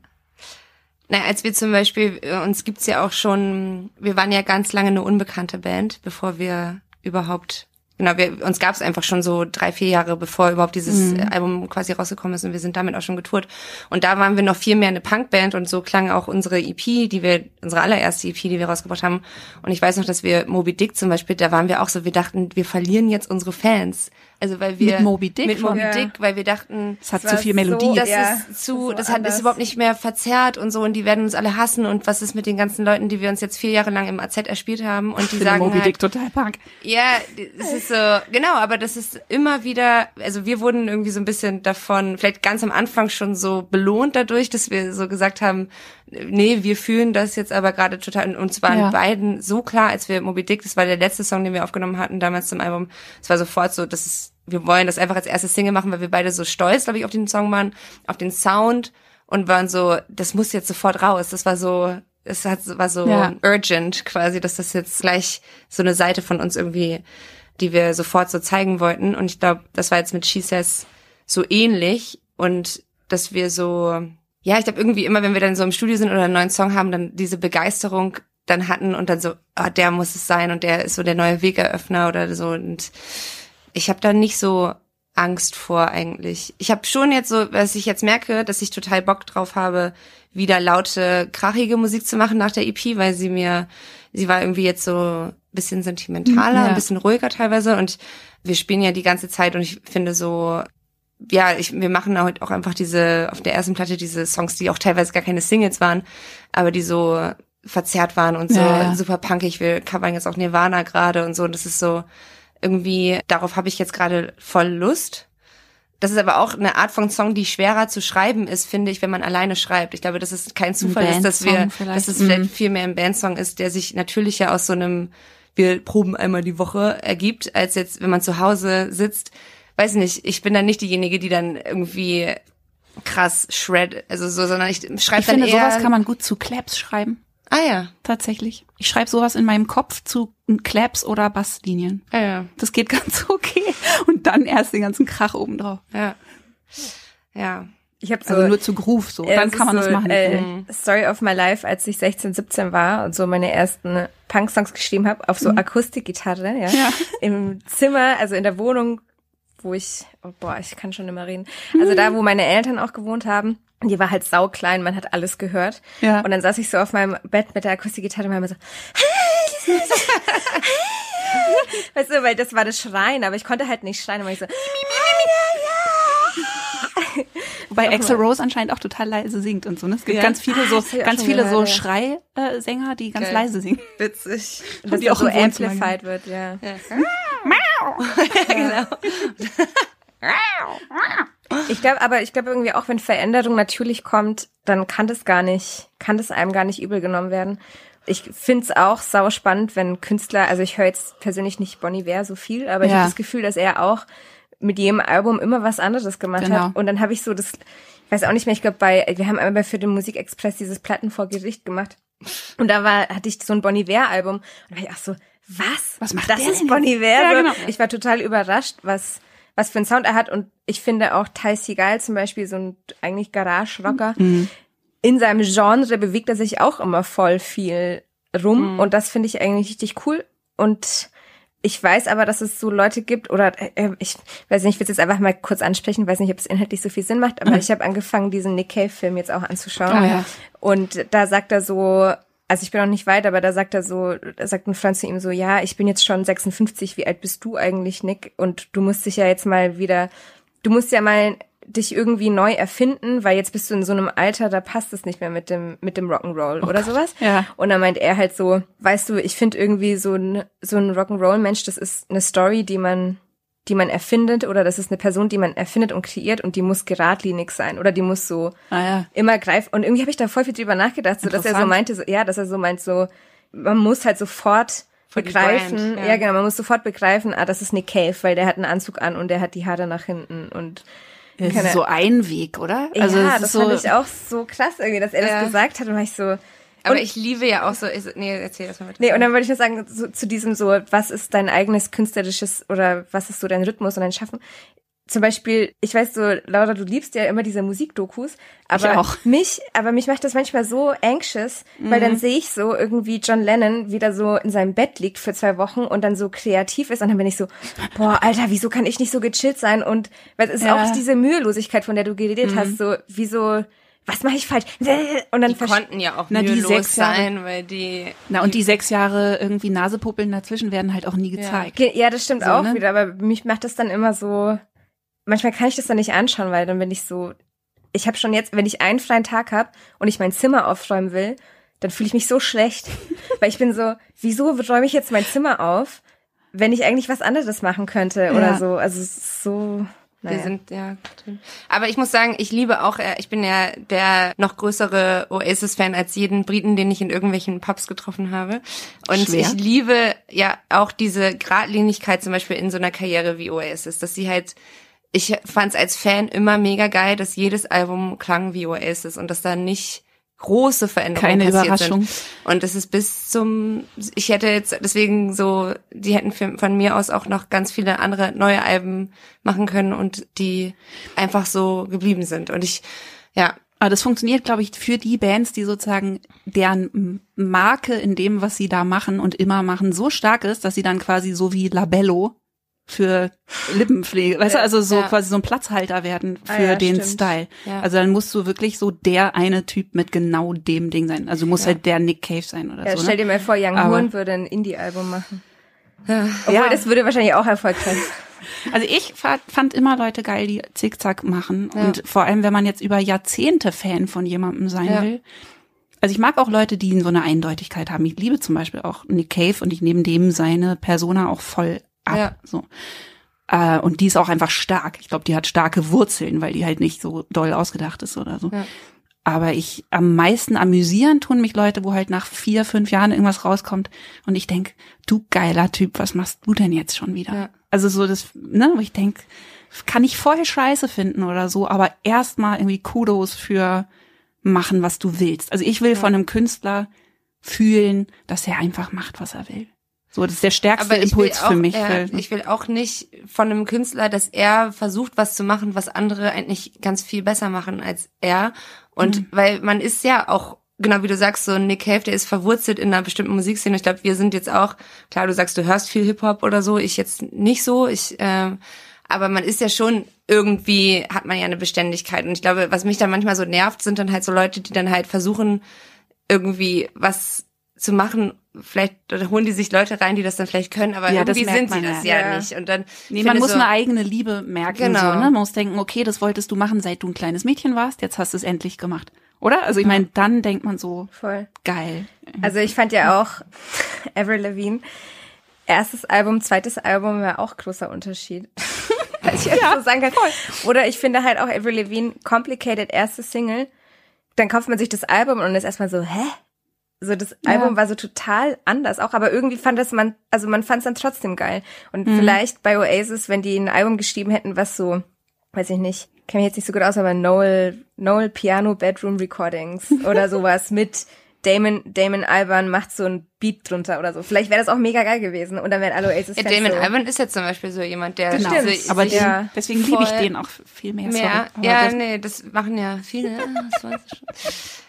Na, als wir zum Beispiel, äh, uns gibt's ja auch schon, wir waren ja ganz lange eine unbekannte Band, bevor wir überhaupt, genau, wir, uns gab's einfach schon so drei, vier Jahre, bevor überhaupt dieses Mhm. Album quasi rausgekommen ist und wir sind damit auch schon getourt. Und da waren wir noch viel mehr eine Punkband und so klang auch unsere EP, die wir, unsere allererste EP, die wir rausgebracht haben. Und ich weiß noch, dass wir Moby Dick zum Beispiel, da waren wir auch so, wir dachten, wir verlieren jetzt unsere Fans. Also weil wir Mit Moby Dick mit? Moby Ja. Dick, weil wir dachten, Es hat Das zu viel Melodie. so- das Ja, ist zu, so das hat, anders. ist überhaupt nicht mehr verzerrt und so und die werden uns alle hassen und was ist mit den ganzen Leuten, die wir uns jetzt vier Jahre lang im AZ erspielt haben und die ich sagen Moby halt, Dick total punk. ja, es ist so, genau, aber das ist immer wieder, also wir wurden irgendwie so ein bisschen davon, vielleicht ganz am Anfang schon so belohnt dadurch, dass wir so gesagt haben, nee, wir fühlen das jetzt aber gerade total, und waren Ja. beiden so klar, als wir Moby Dick, das war der letzte Song, den wir aufgenommen hatten damals zum Album, es war sofort so, das ist, wir wollen das einfach als erstes Single machen, weil wir beide so stolz, glaube ich, auf den Song waren, auf den Sound und waren so, das muss jetzt sofort raus. Das war so, es hat, war so Ja. urgent quasi, dass das jetzt gleich so eine Seite von uns irgendwie, die wir sofort so zeigen wollten. Und ich glaube, das war jetzt mit She Says so ähnlich und dass wir so, ja, ich glaube irgendwie immer, wenn wir dann so im Studio sind oder einen neuen Song haben, dann diese Begeisterung dann hatten und dann so, ah, der muss es sein und der ist so der neue Wegeröffner oder so und ich habe da nicht so Angst vor eigentlich. Ich habe schon jetzt so, was ich jetzt merke, dass ich total Bock drauf habe, wieder laute, krachige Musik zu machen nach der EP, weil sie mir, sie war irgendwie jetzt so ein bisschen sentimentaler, Ja. ein bisschen ruhiger teilweise und wir spielen ja die ganze Zeit und ich finde so, ja, ich, wir machen heute auch einfach diese, auf der ersten Platte diese Songs, die auch teilweise gar keine Singles waren, aber die so verzerrt waren und so Ja, super punkig. Wir covern jetzt auch Nirvana gerade und so. Und das ist so irgendwie, darauf habe ich jetzt gerade voll Lust. Das ist aber auch eine Art von Song, die schwerer zu schreiben ist, finde ich, wenn man alleine schreibt. Ich glaube, dass es kein Zufall ist, dass wir, vielleicht. dass es Mhm. vielleicht viel mehr ein Bandsong ist, der sich natürlich ja aus so einem, wir proben einmal die Woche ergibt, als jetzt, wenn man zu Hause sitzt. Weiß nicht, ich bin dann nicht diejenige, die dann irgendwie krass shred, also so, sondern ich schreibe Ich dann finde, eher. sowas kann man gut zu Claps schreiben. ah ja, Tatsächlich. Ich schreibe sowas in meinem Kopf zu Claps oder Basslinien. ah ja, Das geht ganz okay. Und dann erst den ganzen Krach obendrauf. ja, ja. Ich habe so Also nur zu Groove so. Dann kann man so, das machen. Äh, Mhm. Story of my life, als ich 16, 17 war und so meine ersten Punk-Songs geschrieben habe auf so Akustikgitarre, ja, Ja. im Zimmer, also in der Wohnung, wo ich, oh boah, ich kann schon immer reden. Also da, wo meine Eltern auch gewohnt haben. Die war halt sauklein, man hat alles gehört. Ja. Und dann saß ich so auf meinem Bett mit der Akustikgitarre und war immer so, weißt du, weil das war das Schreien, aber ich konnte halt nicht schreien, aber ich so, Wobei Axel Rose anscheinend auch total leise singt und so. Ne? Es gibt Ja. ganz viele so, Ah, ich auch ganz viele so ja. Schrei-Sänger, die ganz Geil. leise singen. Witzig. dass die das auch so amplified wird, ja. genau. Ich glaube, aber ich glaube irgendwie auch, wenn Veränderung natürlich kommt, dann kann das gar nicht, kann das einem gar nicht übel genommen werden. Ich find's auch sau spannend, wenn Künstler, also ich höre jetzt persönlich nicht Bon Iver so viel, aber ich Ja. habe das Gefühl, dass er auch mit jedem Album immer was anderes gemacht Genau. hat. Und dann habe ich so das, ich weiß auch nicht mehr, ich glaube bei, wir haben einmal für den Musikexpress dieses Platten vor Gericht gemacht. Und da war, hatte ich so ein Bon Iver Album. Und da war ich auch so, was? Was macht das der ist denn Bon? Iver? Ja, genau. Ich war total überrascht, was, was für einen Sound er hat. Und ich finde auch Ty Seagal zum Beispiel, so ein eigentlich Garage-Rocker, Mhm. in seinem Genre bewegt er sich auch immer voll viel rum. Mhm. Und das finde ich eigentlich richtig cool. Und ich weiß aber, dass es so Leute gibt, oder äh, ich weiß nicht, ich will es jetzt einfach mal kurz ansprechen, weiß nicht, ob es inhaltlich so viel Sinn macht, aber ich habe angefangen, diesen Nick Cave-Film jetzt auch anzuschauen. Ah, ja. Und da sagt er so, also ich bin noch nicht weit, aber da sagt er so, da sagt ein Freund zu ihm so, ja, ich bin jetzt schon 56, wie alt bist du eigentlich, Nick? Und du musst dich ja jetzt mal wieder, du musst ja mal dich irgendwie neu erfinden, weil jetzt bist du in so einem Alter, da passt es nicht mehr mit dem mit dem Rock'n'Roll oder sowas. Ja. Und dann meint er halt so, weißt du, ich finde irgendwie so ein so ein Rock'n'Roll Mensch, das ist eine Story, die man die man erfindet oder das ist eine Person, die man erfindet und kreiert und die muss geradlinig sein oder die muss so Ah ja. immer greifen. Und irgendwie habe ich da voll viel drüber nachgedacht, so dass er so meinte, so, ja, dass er so meint, so, man muss halt sofort Für begreifen, Brand, ja. ja. genau, man muss sofort begreifen, ah, das ist Nick Cave, weil der hat einen Anzug an und der hat die Haare nach hinten und Das ist so ein Weg, oder? Also ja, das ist so, fand ich auch so krass irgendwie, dass er Ja. das gesagt hat und war ich so, Aber Und- ich liebe ja auch so, ich, nee, erzähl erst mal bitte. Nee, und dann wollte ich nur sagen, so, zu diesem so, was ist dein eigenes künstlerisches oder was ist so dein Rhythmus und dein Schaffen? Zum Beispiel, ich weiß so, Laura, du liebst ja immer diese Musikdokus, aber auch. mich, aber mich macht das manchmal so anxious, weil Mhm. dann sehe ich so irgendwie John Lennon wieder so in seinem Bett liegt für zwei Wochen und dann so kreativ ist und dann bin ich so, boah, Alter, wieso kann ich nicht so gechillt sein? Und weil es ist Ja. Mhm. auch diese Mühelosigkeit, von der du geredet hast, so, wieso, was mache ich falsch? Und dann Die konnten ja auch Na, die sechs Jahre- sein, weil die na und die sechs Jahre irgendwie Nasepuppeln dazwischen werden halt auch nie gezeigt. Ge- Ja, das stimmt So, auch ne? wieder, aber mich macht das dann immer so. Manchmal kann ich das dann nicht anschauen, weil dann bin ich so. Ich habe schon jetzt, wenn ich einen freien Tag habe und ich mein Zimmer aufräumen will, dann fühle ich mich so schlecht, weil ich bin so, wieso räume ich jetzt mein Zimmer auf, wenn ich eigentlich was anderes machen könnte oder Ja. so. Also es ist so, Naja. Wir sind, ja. Aber ich muss sagen, ich liebe auch, äh, ich bin ja der noch größere Oasis-Fan als jeden Briten, den ich in irgendwelchen Pubs getroffen habe. Und Schwer. ich liebe ja auch diese Gradlinigkeit zum Beispiel in so einer Karriere wie Oasis, dass sie halt, ich fand es als Fan immer mega geil, dass jedes Album klang wie Oasis und dass da nicht große Veränderungen Keine passiert Überraschung. sind. Und es ist bis zum, ich hätte jetzt deswegen so, die hätten von mir aus auch noch ganz viele andere neue Alben machen können und die einfach so geblieben sind. Und ich, ja, Aber das funktioniert, glaube ich, für die Bands, die sozusagen deren Marke in dem, was sie da machen und immer machen, so stark ist, dass sie dann quasi so wie Labello für Lippenpflege, weißt du, also so Ja. quasi so ein Platzhalter werden für Ah ja, den stimmt. Style. Ja. Also dann musst du wirklich so der eine Typ mit genau dem Ding sein. Also Ja. halt der Nick Cave sein oder Ja, so. stell Ne? dir mal vor, Young Horn würde ein Indie-Album machen. ja. Obwohl, das würde wahrscheinlich auch erfolgreich sein. Also ich fand, immer Leute geil, die Zickzack machen. Und vor allem, wenn man jetzt über Jahrzehnte Fan von jemandem sein will. Also ich mag auch Leute, die so eine Eindeutigkeit haben. Ich liebe zum Beispiel auch Nick Cave und ich nehme dem seine Persona auch voll ab. Ja. So. Äh, und die ist auch einfach stark. Ich glaube, die hat starke Wurzeln, weil die halt nicht so doll ausgedacht ist oder so. Ja. Aber ich am meisten amüsieren tun mich Leute, wo halt nach vier, fünf Jahren irgendwas rauskommt und ich denk, du geiler Typ, was machst du denn jetzt schon wieder? Ja. Also so das, ne, wo ich denk, kann ich voll scheiße finden oder so, aber erstmal irgendwie Kudos für machen, was du willst. Also ich will von einem Künstler fühlen, dass er einfach macht, was er will. So, das ist der stärkste Impuls auch, für mich. ja, weil- ich will auch nicht von einem Künstler, dass er versucht, was zu machen, was andere eigentlich ganz viel besser machen als er. Und Mhm. weil man ist ja auch, genau wie du sagst, so Nick Cave, der ist verwurzelt in einer bestimmten Musikszene. Ich glaube, wir sind jetzt auch, klar, du sagst, du hörst viel Hip-Hop oder so, ich jetzt nicht so. Ich, ähm, aber man ist ja schon irgendwie, hat man ja eine Beständigkeit. Und ich glaube, was mich dann manchmal so nervt, sind dann halt so Leute, die dann halt versuchen, irgendwie was zu machen. Vielleicht oder holen die sich Leute rein, die das dann vielleicht können, aber Ja, das irgendwie sind sie das ja. ja, Ja. nicht. Und dann Nee, man muss so, eine eigene Liebe merken. Genau. So, ne? Man muss denken, okay, das wolltest du machen, seit du ein kleines Mädchen warst, jetzt hast du es endlich gemacht. Oder? Also ich meine, dann denkt man so, Voll. geil. Also ich fand ja auch Avril Lavigne, erstes Album, zweites Album war auch großer Unterschied. Als ich jetzt so sagen kann. Oder ich finde halt auch Avril Lavigne, Complicated, erste Single, dann kauft man sich das Album und ist erstmal so, hä? So das Album war so total anders auch, aber irgendwie fand das man, also man fand es dann trotzdem geil. Und vielleicht bei Oasis, wenn die ein Album geschrieben hätten, was so, weiß ich nicht, kenne mich jetzt nicht so gut aus, aber Noel, Noel Piano Bedroom Recordings oder sowas mit Damon, Damon Alban macht so ein Beat drunter oder so. Vielleicht wäre das auch mega geil gewesen und dann wären alle Oasis ja, Fans Damon so, Alban ist ja zum Beispiel so jemand, der Genau. Stimmt. Aber den, ja, deswegen liebe ich den auch viel mehr. mehr, ja, das, nee, das machen ja viele. ah, Das weiß ich schon.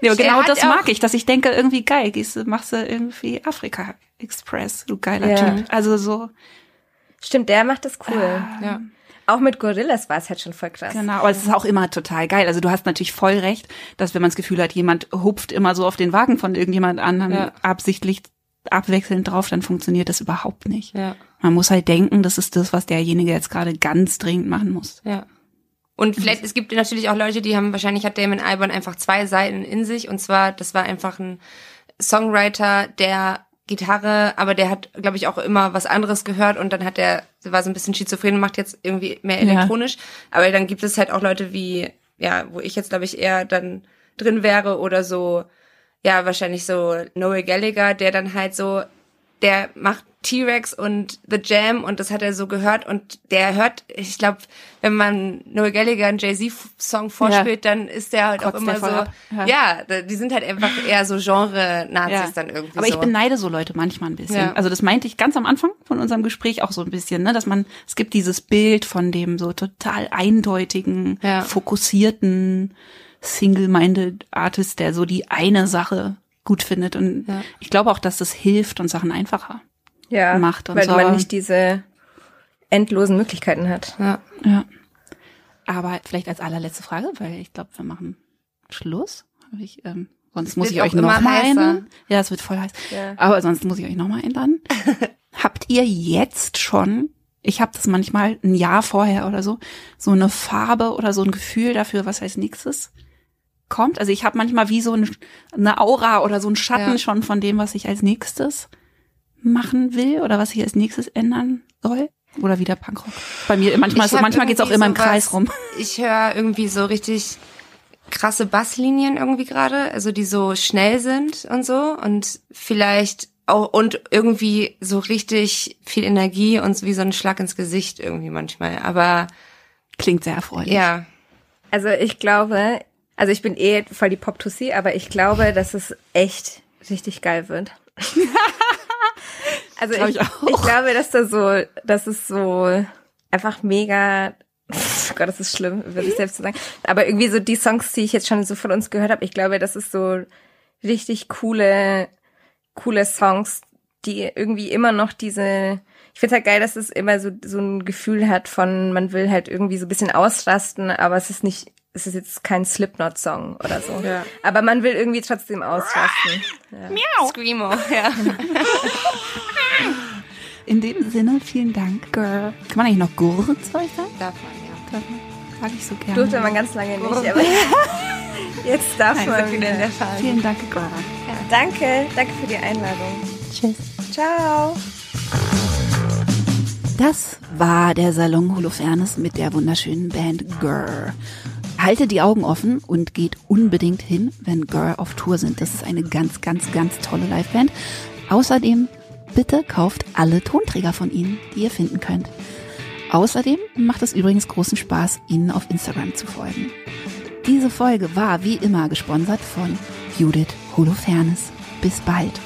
Nee, aber genau das mag ich, dass ich denke, irgendwie geil, gehst du, machst du irgendwie Afrika Express, du geiler Ja. Typ. Also so, Stimmt, der macht das cool. Ja. Auch mit Gorillas war es halt schon voll krass. genau. Aber es ist auch immer total geil. Also du hast natürlich voll recht, dass wenn man das Gefühl hat, jemand hupft immer so auf den Wagen von irgendjemand anderen Ja. absichtlich abwechselnd drauf, dann funktioniert das überhaupt nicht. Ja. Man muss halt denken, das ist das, was derjenige jetzt gerade ganz dringend machen muss. Ja. Und vielleicht, es gibt natürlich auch Leute, die haben, wahrscheinlich hat Damon Albarn einfach zwei Seiten in sich. Und zwar, das war einfach ein Songwriter, der Gitarre, aber der hat, glaube ich, auch immer was anderes gehört und dann hat der, war so ein bisschen schizophren und macht jetzt irgendwie mehr Ja. elektronisch. Aber dann gibt es halt auch Leute wie, ja, wo ich jetzt, glaube ich, eher dann drin wäre oder so, ja, wahrscheinlich so Noel Gallagher, der dann halt so, der macht T-Rex und The Jam und das hat er so gehört und der hört, ich glaube, wenn man Noel Gallagher einen Jay-Z-Song vorspielt, dann ist der halt auch Kotzt immer der so. Ja. ja. die sind halt einfach eher so Genre-Nazis dann irgendwie Aber so. ich beneide so Leute manchmal ein bisschen. Ja. Also das meinte ich ganz am Anfang von unserem Gespräch auch so ein bisschen, ne, dass man, es gibt dieses Bild von dem so total eindeutigen, Ja. fokussierten, single-minded Artist, der so die eine Sache gut findet. Und Ja. ich glaube auch, dass das hilft und Sachen einfacher. Ja, macht und weil so, man aber- nicht diese endlosen Möglichkeiten hat. ja. Ja. Aber vielleicht als allerletzte Frage, weil ich glaube, wir machen Schluss. Hab Ich, ähm, sonst muss ich euch auch immer noch mal heißer. einladen. Ja, es wird voll heiß. Ja. Aber sonst muss ich euch noch mal einladen. Habt ihr jetzt schon, ich habe das manchmal ein Jahr vorher oder so, so eine Farbe oder so ein Gefühl dafür, was als nächstes kommt? Also ich habe manchmal wie so ein, eine Aura oder so ein Schatten Ja. schon von dem, was ich als nächstes machen will oder was ich als nächstes ändern soll. oder wieder Punkrock? Bei mir manchmal, so, manchmal geht's auch immer im sowas- Kreis rum. Ich höre irgendwie so richtig krasse Basslinien irgendwie gerade, also die so schnell sind und so und vielleicht auch und irgendwie so richtig viel Energie und so wie so ein Schlag ins Gesicht irgendwie manchmal. Aber Klingt sehr erfreulich. ja, Also ich glaube, also ich bin eh voll die Pop-Tussi, aber ich glaube, dass es echt richtig geil wird. also ich, ich ich, glaube, dass da so, dass es so einfach mega, oh Gott, das ist schlimm, über sich selbst zu sagen. Aber irgendwie so die Songs, die ich jetzt schon so von uns gehört habe, ich glaube, das ist so richtig coole, coole Songs, die irgendwie immer noch diese, ich finde halt geil, dass es immer so, so ein Gefühl hat von, man will halt irgendwie so ein bisschen ausrasten, aber es ist nicht, es ist jetzt kein Slipknot-Song oder so. Ja. Aber man will irgendwie trotzdem ausrasten. Screamo, ja. In dem Sinne, vielen Dank, Girl. Kann man eigentlich noch Gurre zu euch sagen? Davon, ja. Darf man? Sag ich so gerne. Durfte man ganz lange nicht, aber jetzt darf Nein, man wieder. der Fall. Vielen Dank, Girl. Danke, danke für die Einladung. Tschüss. Ciao. Das war der Salon Holofernes mit der wunderschönen Band Girl. Haltet die Augen offen und geht unbedingt hin, wenn Girl auf Tour sind. Das ist eine ganz, ganz, ganz tolle Liveband. Außerdem, bitte kauft alle Tonträger von ihnen, die ihr finden könnt. Außerdem macht es übrigens großen Spaß, ihnen auf Instagram zu folgen. Diese Folge war wie immer gesponsert von Judith Holofernes. Bis bald.